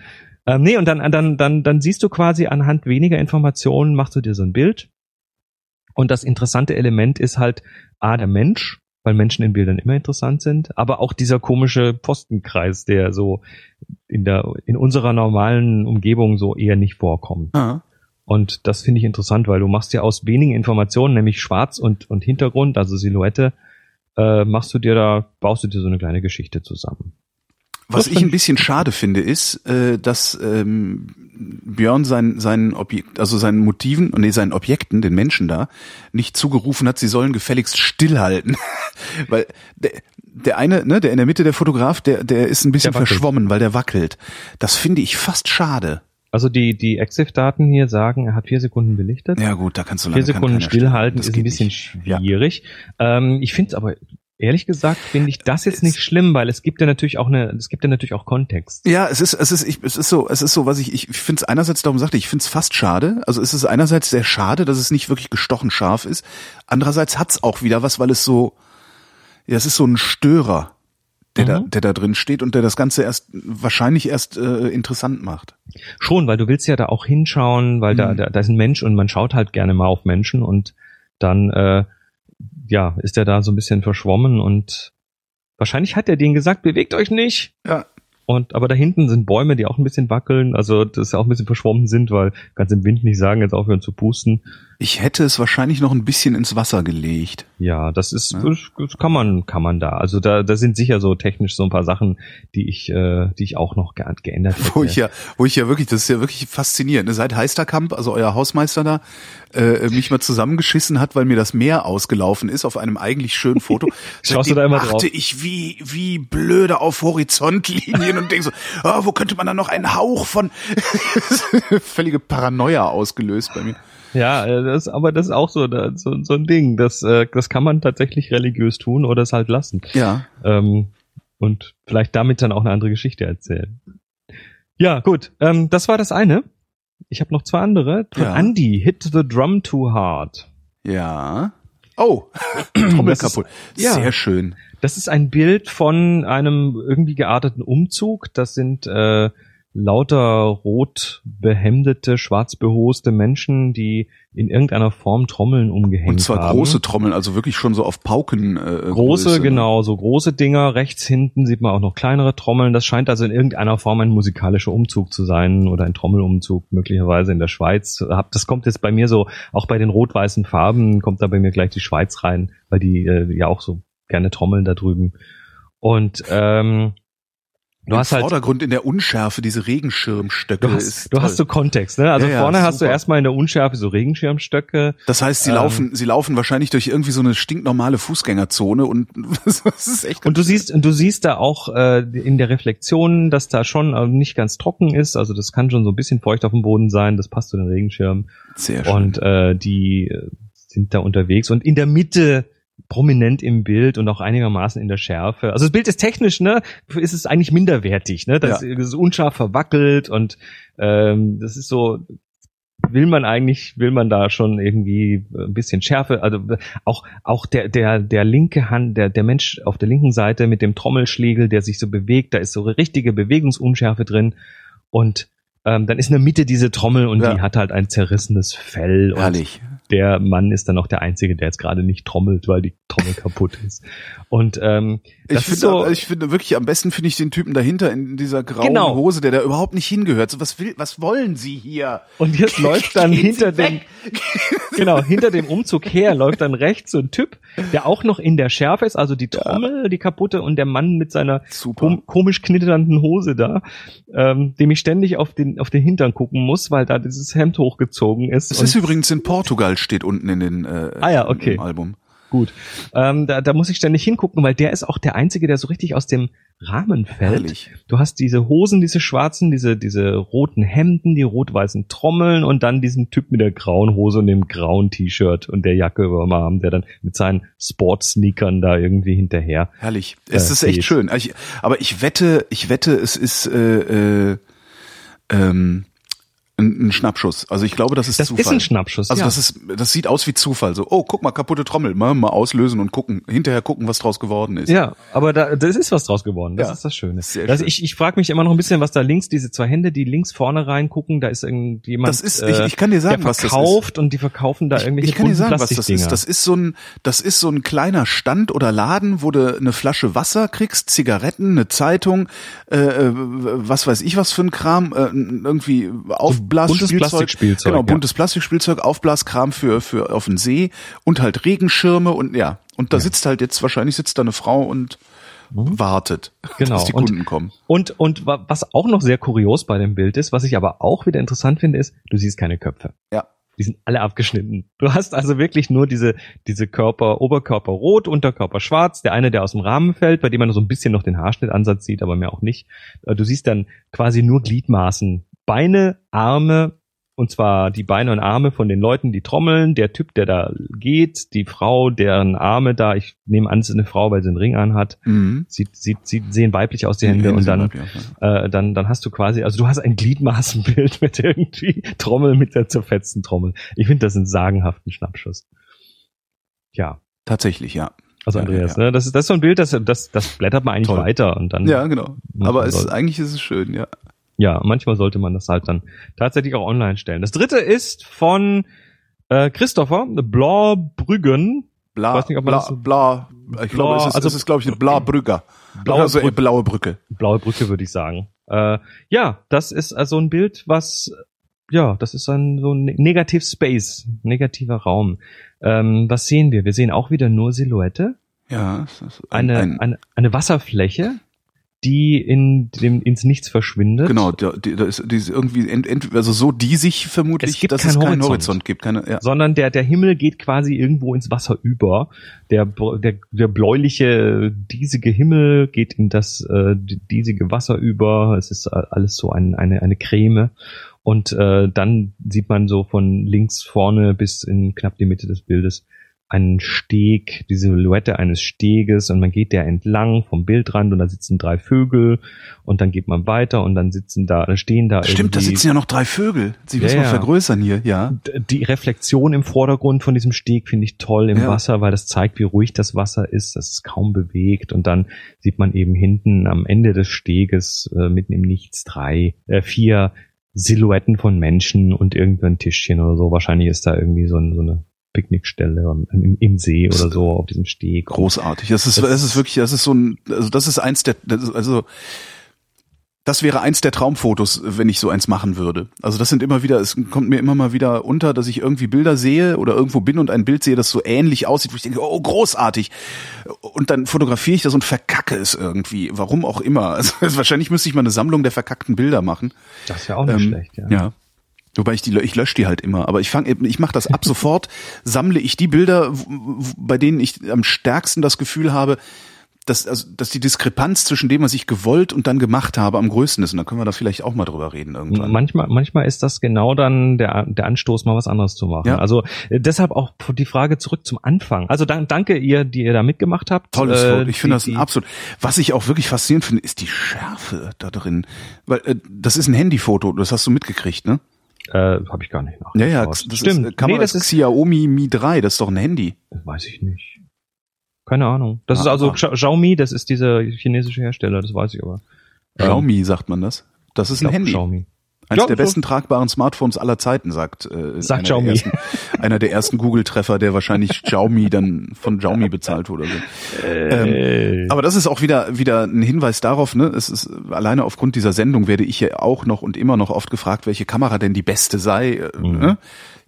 Ähm, nee, und dann, dann, dann, dann siehst du quasi anhand weniger Informationen, machst du dir so ein Bild. Und das interessante Element ist halt A, der Mensch. weil Menschen in Bildern immer interessant sind, aber auch dieser komische Postenkreis, der so in der in unserer normalen Umgebung so eher nicht vorkommt. Ah. Und das finde ich interessant, weil du machst ja aus wenigen Informationen, nämlich Schwarz und, und Hintergrund, also Silhouette, äh, machst du dir da, baust du dir so eine kleine Geschichte zusammen. Was ich ein bisschen schade finde, ist, äh, dass ähm, Björn seinen seinen Objekt, also seinen Motiven, nee, seinen Objekten, den Menschen da, nicht zugerufen hat, sie sollen gefälligst stillhalten. weil der, der eine, ne, der in der Mitte der Fotograf, der, der ist ein bisschen verschwommen, weil der wackelt. Das finde ich fast schade. Also die, die Exif-Daten hier sagen, er hat vier Sekunden belichtet. Ja gut, da kannst du vier leider kann Sekunden stillhalten ist ein bisschen nicht. Ja. schwierig. Ähm, ich finde es aber, ehrlich gesagt, finde ich das jetzt nicht schlimm, weil es gibt ja natürlich auch eine, es gibt ja natürlich auch Kontext. Ja, es ist, es ist, ich, es ist so, es ist so, was ich, ich finde es einerseits, darum sagte ich, ich finde es fast schade. Also es ist einerseits sehr schade, dass es nicht wirklich gestochen scharf ist. Andererseits hat's auch wieder was, weil es so, ja, es ist so ein Störer, der da, Mhm. der da drin steht und der das Ganze erst, wahrscheinlich erst äh, interessant macht. Schon, weil du willst ja da auch hinschauen, weil da, Mhm. da, da ist ein Mensch und man schaut halt gerne mal auf Menschen und dann, äh, ja, ist er da so ein bisschen verschwommen und wahrscheinlich hat er denen gesagt, bewegt euch nicht. Ja. Und, aber da hinten sind Bäume, die auch ein bisschen wackeln, also das ja auch ein bisschen verschwommen sind, weil kannst im Wind nicht sagen, jetzt aufhören zu pusten. Ich hätte es wahrscheinlich noch ein bisschen ins Wasser gelegt. Ja, das ist, Ja. das, kann man, kann man da. Also da, da sind sicher so technisch so ein paar Sachen, die ich, äh, die ich auch noch ge geändert hätte. Wo ich ja, wo ich ja wirklich, das ist ja wirklich faszinierend. ne? Seit Heisterkamp, also euer Hausmeister da, äh, mich mal zusammengeschissen hat, weil mir das Meer ausgelaufen ist auf einem eigentlich schönen Foto. Schaust du da immer achte drauf? ich wie, wie blöde auf Horizontlinien und denke so, ah, wo könnte man da noch einen Hauch von völlige Paranoia ausgelöst bei mir. Ja, äh, das, aber das ist auch so, so, so ein Ding. Das, äh, das kann man tatsächlich religiös tun oder es halt lassen. Ja. Ähm, und vielleicht damit dann auch eine andere Geschichte erzählen. Ja, gut. Ähm, das war das eine. Ich habe noch zwei andere. Ja. Andy, Hit the Drum Too Hard. Ja. Oh, Trommel ist- kaputt. ja. Sehr schön. Das ist ein Bild von einem irgendwie gearteten Umzug. Das sind äh, lauter rot behemdete, schwarz behoste Menschen, die in irgendeiner Form Trommeln umgehängt Und zwar haben. große Trommeln, also wirklich schon so auf Pauken. Äh, Große, Größe, ne? genau, so große Dinger. Rechts hinten sieht man auch noch kleinere Trommeln. Das scheint also in irgendeiner Form ein musikalischer Umzug zu sein oder ein Trommelumzug, möglicherweise in der Schweiz. Das kommt jetzt bei mir so, auch bei den rot-weißen Farben kommt da bei mir gleich die Schweiz rein, weil die äh, ja auch so gerne trommeln da drüben. Und ähm, du Im hast halt Vordergrund in der Unschärfe diese Regenschirmstöcke Du ist hast, du hast so Kontext, ne? Also Ja, ja, vorne hast du super. erstmal in der Unschärfe so Regenschirmstöcke, Das heißt, sie Ähm, laufen, sie laufen wahrscheinlich durch irgendwie so eine stinknormale Fußgängerzone und das ist echt. Und du siehst, und du siehst da auch äh, in der Reflexion, dass da schon äh, nicht ganz trocken ist. Also das kann schon so ein bisschen feucht auf dem Boden sein. Das passt zu den Regenschirmen. sehr schön. Und äh, die äh, sind da unterwegs. Und in der Mitte prominent im Bild und auch einigermaßen in der Schärfe. Also das Bild ist technisch, ne, ist es eigentlich minderwertig, ne? Das, Ja. ist, unscharf verwackelt und ähm, das ist so, will man eigentlich, will man da schon irgendwie ein bisschen Schärfe, also auch auch der der der linke Hand, der der Mensch auf der linken Seite mit dem Trommelschlägel, der sich so bewegt, da ist so richtige Bewegungsunschärfe drin und ähm, dann ist in der Mitte diese Trommel und Ja. die hat halt ein zerrissenes Fell Herrlich. Der Mann ist dann auch der Einzige, der jetzt gerade nicht trommelt, weil die Trommel kaputt ist. Und ähm, Ich finde, so, ich finde wirklich am besten finde ich den Typen dahinter in dieser grauen Genau. Hose, der da überhaupt nicht hingehört. So was will, was wollen Sie hier? und jetzt läuft dann hinter dem, genau, hinter dem Umzug her läuft dann rechts so ein Typ, der auch noch in der Schärfe ist, also die Trommel, die kaputte und der Mann mit seiner kom komisch knitternden Hose da, ähm, dem ich ständig auf den, auf den Hintern gucken muss, weil da dieses Hemd hochgezogen ist. Es ist übrigens in Portugal, steht unten in den äh, Ah ja, okay. Album. Gut. Ähm, da, da muss ich ständig hingucken, weil der ist auch der Einzige, der so richtig aus dem Rahmen fällt. Herrlich. Du hast diese Hosen, diese schwarzen, diese, diese roten Hemden, die rot-weißen Trommeln und dann diesen Typ mit der grauen Hose und dem grauen T-Shirt und der Jacke über dem Arm, der dann mit seinen Sportsneakern da irgendwie hinterher. Herrlich. Es Äh, ist echt geht. schön. Ich, aber ich wette, ich wette, es ist äh, äh, ähm, Ein, ein Schnappschuss. Also ich glaube, das ist Das Zufall. ist ein Schnappschuss. Also ja. das ist, das sieht aus wie Zufall. So, oh, guck mal, kaputte Trommel. Mal, mal auslösen und gucken, hinterher gucken, was draus geworden ist. Ja, aber da, das ist was draus geworden. Das Ja. ist das Schöne. Sehr Das, schön. ich ich frage mich immer noch ein bisschen, was da links, diese zwei Hände, die links vorne reingucken, da ist irgendjemand, Das ist- ich- ich kann dir sagen, der was das ist. verkauft und die verkaufen da irgendwelche Ich kann dir sagen, was das ist. Das ist so ein, das ist so ein kleiner Stand oder Laden, wo du eine Flasche Wasser kriegst, Zigaretten, eine Zeitung, äh, äh, was weiß ich was für ein Kram, äh, irgendwie Aufblasspielzeug, buntes Plastikspielzeug, genau, ja. buntes Plastikspielzeug, Aufblaskram für für auf den See und halt Regenschirme und ja, und da sitzt halt jetzt wahrscheinlich sitzt da eine Frau und wartet, Genau. dass die Und- Kunden kommen. Und, und wa- was auch noch sehr kurios bei dem Bild ist, was ich aber auch wieder interessant finde, ist, du siehst keine Köpfe. Ja. Die sind alle abgeschnitten. Du hast also wirklich nur diese, diese Körper, Oberkörper rot, Unterkörper schwarz, der eine, der aus dem Rahmen fällt, bei dem man so ein bisschen noch den Haarschnittansatz sieht, aber mehr auch nicht. Äh, Du siehst dann quasi nur Gliedmaßen. Beine, Arme, und zwar die Beine und Arme von den Leuten, die trommeln, der Typ, der da geht, die Frau, deren Arme da, ich nehme an, es ist eine Frau, weil sie einen Ring anhat, Mhm. sieht, sieht, sieht, sehen weiblich aus, die Hände, und dann, äh, dann, dann hast du quasi, also du hast ein Gliedmaßenbild mit irgendwie Trommel mit der zerfetzten Trommel. Ich finde das einen sagenhaften Schnappschuss. Ja, Tatsächlich, ja. also Ja, Andreas, ja. ne, das ist das ist so ein Bild, das, das, das blättert man eigentlich Toll. weiter und dann. Ja, genau. Aber es, soll- eigentlich ist es schön, ja. Ja, manchmal sollte man das halt dann tatsächlich auch online stellen. Das dritte ist von äh, Christopher Blaubrüggen. Bla, weiß nicht, ob man bla, das so- bla, ich glaube, es ist, also- es ist, glaube ich, eine Blabrücker. Blaue also, Brücke. blaue Brücke. Blaue Brücke, würde ich sagen. Äh, ja, das ist also ein Bild, was, ja, das ist ein so ein Negative Space, negativer Raum. Ähm, was sehen wir? Wir sehen auch wieder nur Silhouette, Ja, ein, eine, ein, eine, eine Wasserfläche, die in dem, ins Nichts verschwindet. genau, da, die, da ist, die ist irgendwie, ent, ent, also so diesig vermutlich, Es gibt dass keinen es keinen Horizont. Horizont gibt. Keine, ja. sondern der, der Himmel geht quasi irgendwo ins Wasser über. Der, der, der bläuliche, diesige Himmel geht in das äh, diesige Wasser über. Es ist alles so ein, eine, eine Creme. Und äh, dann sieht man so von links vorne bis in knapp die Mitte des Bildes einen Steg, die Silhouette eines Steges und man geht der entlang vom Bildrand und da sitzen drei Vögel und dann geht man weiter und dann sitzen da, stehen da Stimmt, da sitzen ja noch drei Vögel. Sie Ja, müssen wir ja. vergrößern hier, ja. Die Reflexion im Vordergrund von diesem Steg finde ich toll im Ja. Wasser, weil das zeigt, wie ruhig das Wasser ist, dass es kaum bewegt und dann sieht man eben hinten am Ende des Steges äh, mitten im Nichts drei, äh, vier Silhouetten von Menschen und irgendein Tischchen oder so. Wahrscheinlich ist da irgendwie so, ein, so eine Picknickstelle im, im See oder so auf diesem Steg. Großartig. Das ist, das ist wirklich, das ist so ein, also das ist eins der, das ist, also das wäre eins der Traumfotos, wenn ich so eins machen würde. Also das sind immer wieder, es kommt mir immer mal wieder unter, dass ich irgendwie Bilder sehe oder irgendwo bin und ein Bild sehe, das so ähnlich aussieht, wo ich denke, oh, großartig. Und dann fotografiere ich das und verkacke es irgendwie. Warum auch immer. Also wahrscheinlich müsste ich mal eine Sammlung der verkackten Bilder machen. Das wäre auch nicht Ähm, schlecht, ja. Ja. Wobei ich die, ich lösche die halt immer. Aber ich fange, ich mache das ab sofort, sammle ich die Bilder, bei denen ich am stärksten das Gefühl habe, dass, also, dass die Diskrepanz zwischen dem, was ich gewollt und dann gemacht habe, am größten ist. Und da können wir da vielleicht auch mal drüber reden irgendwann. Manchmal, manchmal ist das genau dann der, der Anstoß, mal was anderes zu machen. Ja. Also äh, deshalb auch die Frage zurück zum Anfang. Also dan danke ihr, die ihr da mitgemacht habt. Tolles Äh, Foto. Ich finde das ein absolut. Was ich auch wirklich faszinierend finde, ist die Schärfe da drin. Weil äh, das ist ein Handyfoto, das hast du mitgekriegt, ne? Äh, Habe ich gar nicht nach. Ja, ja, das Stimmt. ist äh, Kamera nee, das ist, Xiaomi Mi 3, das ist doch ein Handy. weiß ich nicht. Keine Ahnung. Das Ah, ist also ah. Xia- Xiaomi, das ist dieser chinesische Hersteller, das weiß ich aber. Ähm, Xiaomi sagt man das. Das ist ein glaub, Handy. Xiaomi. Eines Ja, der so- besten tragbaren Smartphones aller Zeiten, sagt, äh, Sagt einer, Xiaomi. Der ersten, einer der ersten Google-Treffer, der wahrscheinlich Xiaomi dann von Xiaomi bezahlt wurde. So. Äh, Aber das ist auch wieder wieder ein Hinweis darauf, ne? Es ist alleine aufgrund dieser Sendung werde ich ja auch noch und immer noch oft gefragt, welche Kamera denn die beste sei, äh, Mhm. ne?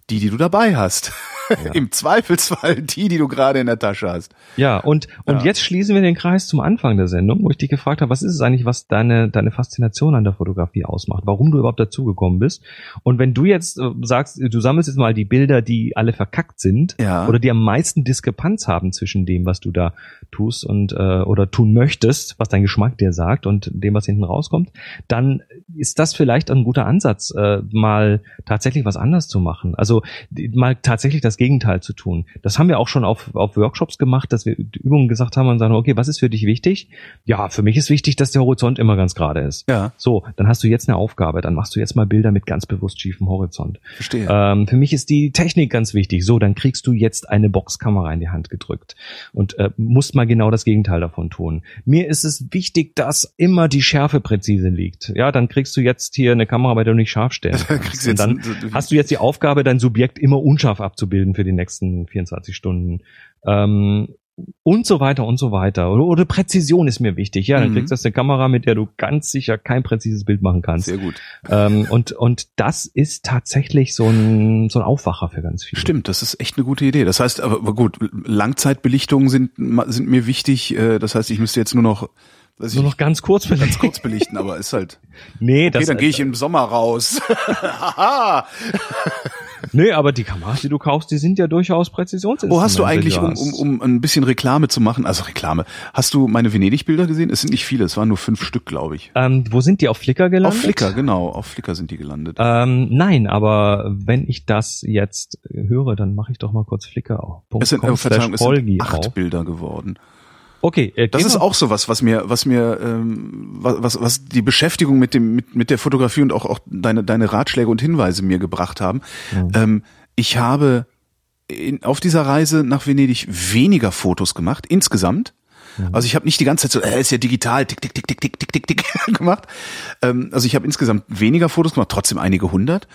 Die, die du dabei hast. Im Zweifelsfall die, die du gerade in der Tasche hast. Ja, und, und Ja. jetzt schließen wir den Kreis zum Anfang der Sendung, wo ich dich gefragt habe, was ist es eigentlich, was deine, deine Faszination an der Fotografie ausmacht, warum du überhaupt dazugekommen bist. Und wenn du jetzt äh, sagst, du sammelst jetzt mal die Bilder, die alle verkackt sind, Ja. oder die am meisten Diskrepanz haben zwischen dem, was du da tust und äh, oder tun möchtest, was dein Geschmack dir sagt und dem, was hinten rauskommt, dann ist das vielleicht ein guter Ansatz, äh, mal tatsächlich was anders zu machen. Also die- mal tatsächlich das Gegenteil zu tun. Das haben wir auch schon auf, auf Workshops gemacht, dass wir Übungen gesagt haben und sagen, okay, was ist für dich wichtig? Ja, für mich ist wichtig, dass der Horizont immer ganz gerade ist. Ja. So, dann hast du jetzt eine Aufgabe, dann machst du jetzt mal Bilder mit ganz bewusst schiefem Horizont. Verstehe. Ähm, für mich ist die Technik ganz wichtig. So, dann kriegst du jetzt eine Boxkamera in die Hand gedrückt und äh, musst mal genau das Gegenteil davon tun. Mir ist es wichtig, dass immer die Schärfe präzise liegt. Ja, dann kriegst du jetzt hier eine Kamera, bei der du nicht scharf stellen Dann kannst. kriegst du Und jetzt dann hast du jetzt die Aufgabe, dein Subjekt immer unscharf abzubilden für die nächsten 24 Stunden. Ähm, und so weiter und so weiter. Oder, oder Präzision ist mir wichtig. Ja, dann Mhm. kriegst du eine Kamera, mit der du ganz sicher kein präzises Bild machen kannst. Sehr gut. Ähm, und, und das ist tatsächlich so ein, so ein Aufwacher für ganz viele. Stimmt, das ist echt eine gute Idee. Das heißt, aber, gut, Langzeitbelichtungen sind, sind mir wichtig. Äh, Das heißt, ich müsste jetzt nur noch, ich Nur noch ganz kurz nicht, ganz kurz belichten, aber ist halt. Nee, Okay, das, dann gehe ich im Sommer raus. Nee, aber die Kameras, die du kaufst, die sind ja durchaus Präzisionsinstrumente. Wo hast du eigentlich, um, um, um ein bisschen Reklame zu machen, also Reklame, hast du meine Venedig-Bilder gesehen? Es sind nicht viele, es waren nur fünf Stück, glaube ich. Ähm, wo sind die auf Flickr gelandet? Auf Flickr, genau, auf Flickr sind die gelandet. Ähm, nein, aber wenn ich das jetzt höre, dann mache ich doch mal kurz Flickr auf. es sind, äh, Verzeihung, es sind acht auf. Bilder geworden. Okay, äh, Das ist auch sowas, was mir, was mir, ähm, was, was, was die Beschäftigung mit dem, mit, mit der Fotografie und auch, auch deine, deine Ratschläge und Hinweise mir gebracht haben. Mhm. Ähm, ich habe in, auf dieser Reise nach Venedig weniger Fotos gemacht, insgesamt. Mhm. Also ich habe nicht die ganze Zeit so, äh, ist ja digital, tick, tick, tick, tick, tick, tick, tick, tick gemacht. Ähm, also ich habe insgesamt weniger Fotos gemacht, trotzdem einige hundert.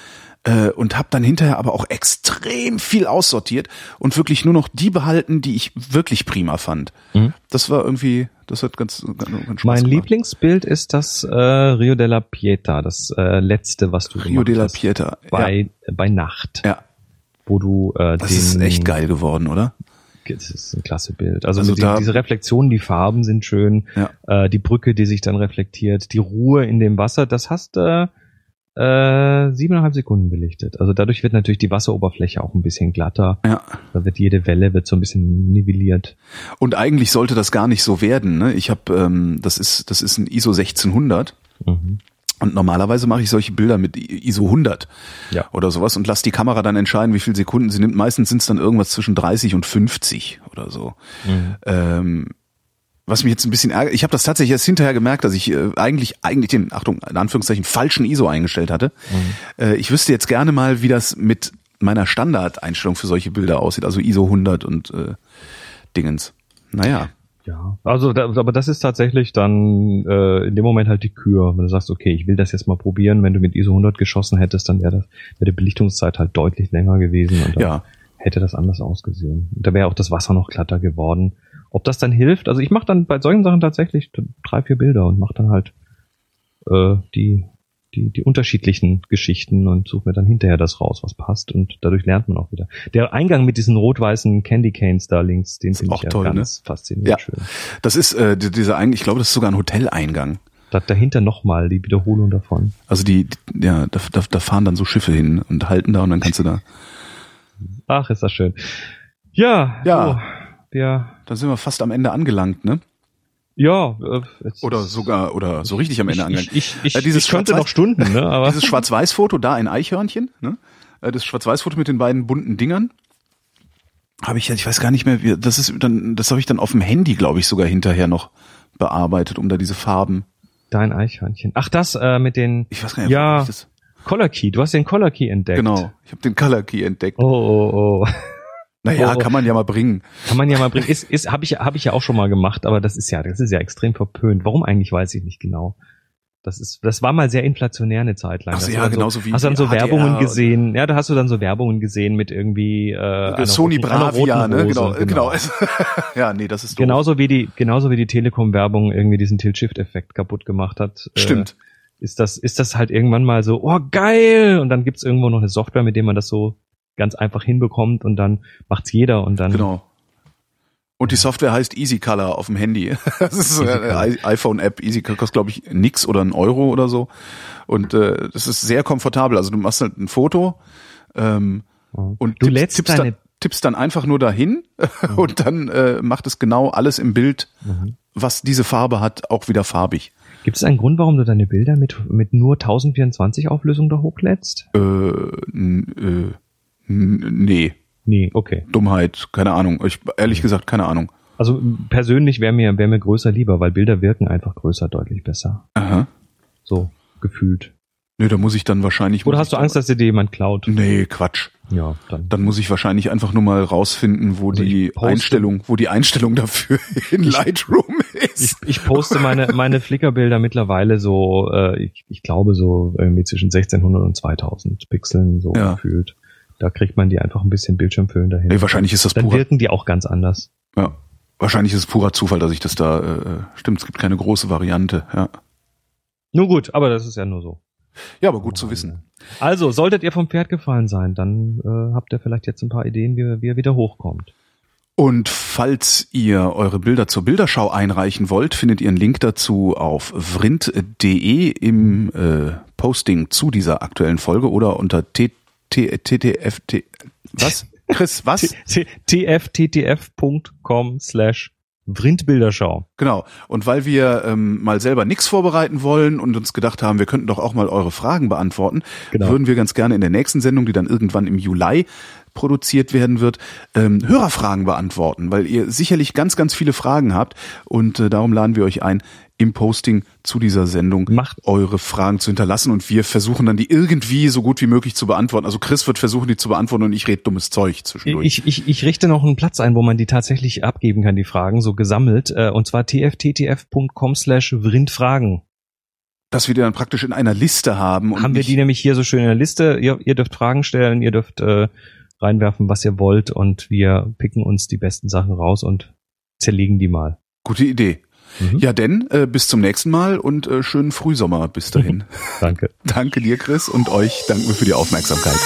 Äh, und habe dann hinterher aber auch extrem viel aussortiert und wirklich nur noch die behalten, die ich wirklich prima fand. Mhm. Das war irgendwie, das hat ganz, ganz, ganz Spaß Mein gemacht. Lieblingsbild ist das äh, Rio della Pieta, das äh, letzte, was du Rio della. Pieta. Bei, bei Nacht, Ja, ja, wo du äh, das den, ist echt geil geworden, oder? Das ist ein klasse Bild. Also, Also mit da- die, diese Reflexionen, die Farben sind schön, Ja. äh, die Brücke, die sich dann reflektiert, die Ruhe in dem Wasser, das hast äh, äh, siebeneinhalb Sekunden belichtet. Also dadurch wird natürlich die Wasseroberfläche auch ein bisschen glatter. Ja. Da wird jede Welle wird so ein bisschen nivelliert. Und eigentlich sollte das gar nicht so werden. Ne? Ich habe, ähm, das ist, das ist ein ISO 1600 Mhm. und normalerweise mache ich solche Bilder mit ISO 100 Ja. oder sowas und lass die Kamera dann entscheiden, wie viele Sekunden sie nimmt. Meistens sind es dann irgendwas zwischen 30 und 50 oder so. Mhm. Ähm, was mich jetzt ein bisschen ärgert, ich habe das tatsächlich erst hinterher gemerkt, dass ich äh, eigentlich eigentlich den, Achtung, in Anführungszeichen falschen ISO eingestellt hatte. Äh, ich wüsste jetzt gerne mal, wie das mit meiner Standardeinstellung für solche Bilder aussieht, also ISO 100 und äh, Dingens. Naja, Ja, also da, aber das ist tatsächlich dann äh, in dem Moment halt die Kür. Wenn du sagst, okay, ich will das jetzt mal probieren, wenn du mit ISO 100 geschossen hättest, dann wäre das wäre die Belichtungszeit halt deutlich länger gewesen und dann ja. hätte das anders ausgesehen. Und da wäre auch das Wasser noch glatter geworden. Ob das dann hilft? Also ich mache dann bei solchen Sachen tatsächlich drei, vier Bilder und mache dann halt äh, die, die, die unterschiedlichen Geschichten und suche mir dann hinterher das raus, was passt und dadurch lernt man auch wieder. Der Eingang mit diesen rot-weißen Candy Canes da links, den finde ich ja toll, ne? ganz faszinierend Ja. schön. Das ist äh, die- dieser eigentlich, ich glaube, das ist sogar ein Hoteleingang. Da, dahinter nochmal die Wiederholung davon. Also die, die ja, da, da, da fahren dann so Schiffe hin und halten da und dann kannst du da. Ach, ist das schön. Ja, Ja. So, wir, Da sind wir fast am Ende angelangt, ne? ja, äh, Oder sogar oder so richtig am Ende ich, angelangt. ich, ich, ich, Ja, dieses ich könnte noch Stunden, ne? Aber Dieses Schwarz-Weiß-Foto da in Eichhörnchen, ne? Äh, Das Schwarz-Weiß-Foto mit den beiden bunten Dingern. Habe ich ja, ich weiß gar nicht mehr, wie, das ist dann, das habe ich dann auf dem Handy, glaube ich, sogar hinterher noch bearbeitet, um da diese Farben. dein Eichhörnchen. Ach, das äh, mit den Ich weiß gar nicht, Ja. Color Key. Du hast den Color Key entdeckt. Genau, ich habe den Color Key entdeckt. Oh, oh, oh. Naja, oh. kann man ja mal bringen. Kann man ja mal bringen. Ist, ist, habe ich, hab ich ja auch schon mal gemacht, aber das ist ja, das ist ja extrem verpönt. Warum eigentlich, weiß ich nicht genau. Das ist, das war mal sehr inflationär eine Zeit lang. Ach so, du ja, dann genauso wie Hast dann die so HDR Werbungen gesehen. Ja, da hast du dann so Werbungen gesehen mit irgendwie äh, Sony roten, Bravia, ne? Hose, Genau, genau. ja, nee, das ist doof. Genauso wie die, genauso wie die Telekom-Werbung irgendwie diesen Tilt-Shift-Effekt kaputt gemacht hat. äh, Stimmt. ist das, ist das halt irgendwann mal so, oh geil! Und dann gibt's irgendwo noch eine Software, mit der man das so ganz einfach hinbekommt und dann macht's jeder und dann. Genau. Und die Software heißt Easy Color auf dem Handy. Das ist Easy eine iPhone-App. Easy Color kostet, glaube ich, nix oder ein Euro oder so. Und äh, das ist sehr komfortabel. Also du machst halt ein Foto ähm, und Du tippst, lädst tippst, deine- dann, tippst dann einfach nur dahin und dann äh, macht es genau alles im Bild, Mhm. was diese Farbe hat, auch wieder farbig. Gibt es einen Grund, warum du deine Bilder mit, mit nur 1024 Auflösung da hochlädst? Äh, äh, n- nee. Nee, okay. Dummheit, keine Ahnung. Ich, ehrlich gesagt, keine Ahnung. Also persönlich wäre mir, wäre mir größer lieber, weil Bilder wirken einfach größer deutlich besser. Aha. So, gefühlt. Nee, da muss ich dann wahrscheinlich. Oder hast du ich- Angst, dass dir jemand klaut? Nee, Quatsch. Ja, dann. Dann muss ich wahrscheinlich einfach nur mal rausfinden, wo Also ich die Einstellung, wo die Einstellung dafür in Lightroom Ich, ist. ich poste meine, meine Flickr-Bilder mittlerweile so, äh, ich, ich glaube so irgendwie zwischen 1600 und 2000 Pixeln so Ja. gefühlt. Da kriegt man die einfach ein bisschen Bildschirmfüllen dahin. Nee, wahrscheinlich ist das Dann purer, wirken die auch ganz anders. ja. Wahrscheinlich ist es purer Zufall, dass ich das da, äh, stimmt, es gibt keine große Variante, ja. Nur gut, aber das ist ja nur so. Ja, aber gut zu wissen. Also, solltet ihr vom Pferd gefallen sein, dann äh, habt ihr vielleicht jetzt ein paar Ideen, wie, wie er wieder hochkommt. Und falls ihr eure Bilder zur Bilderschau einreichen wollt, findet ihr einen Link dazu auf vrind.de im äh, Posting zu dieser aktuellen Folge oder unter t, ttft. Was? Chris, was? tfttf.com slash Vrindbilderschau. Genau. Und weil wir ähm, mal selber nichts vorbereiten wollen und uns gedacht haben, wir könnten doch auch mal eure Fragen beantworten, Genau. würden wir ganz gerne in der nächsten Sendung, die dann irgendwann im Juli produziert werden wird, ähm, Hörerfragen beantworten, weil ihr sicherlich ganz, ganz viele Fragen habt und äh, darum laden wir euch ein, im Posting zu dieser Sendung Macht- eure Fragen zu hinterlassen und wir versuchen dann die irgendwie so gut wie möglich zu beantworten. Also Chris wird versuchen, die zu beantworten und ich rede dummes Zeug zwischendurch. Ich, ich, ich richte noch einen Platz ein, wo man die tatsächlich abgeben kann, die Fragen, so gesammelt, äh, und zwar tfttf.com slash Vrindfragen. dass wir die dann praktisch in einer Liste haben. Und Haben wir die nämlich hier so schön in der Liste. Ihr, ihr dürft Fragen stellen, ihr dürft äh, reinwerfen, was ihr wollt und wir picken uns die besten Sachen raus und zerlegen die mal. Gute Idee. Mhm. Ja, denn äh, bis zum nächsten Mal und äh, schönen Frühsommer bis dahin. Danke. Danke dir, Chris, und euch danken wir für die Aufmerksamkeit.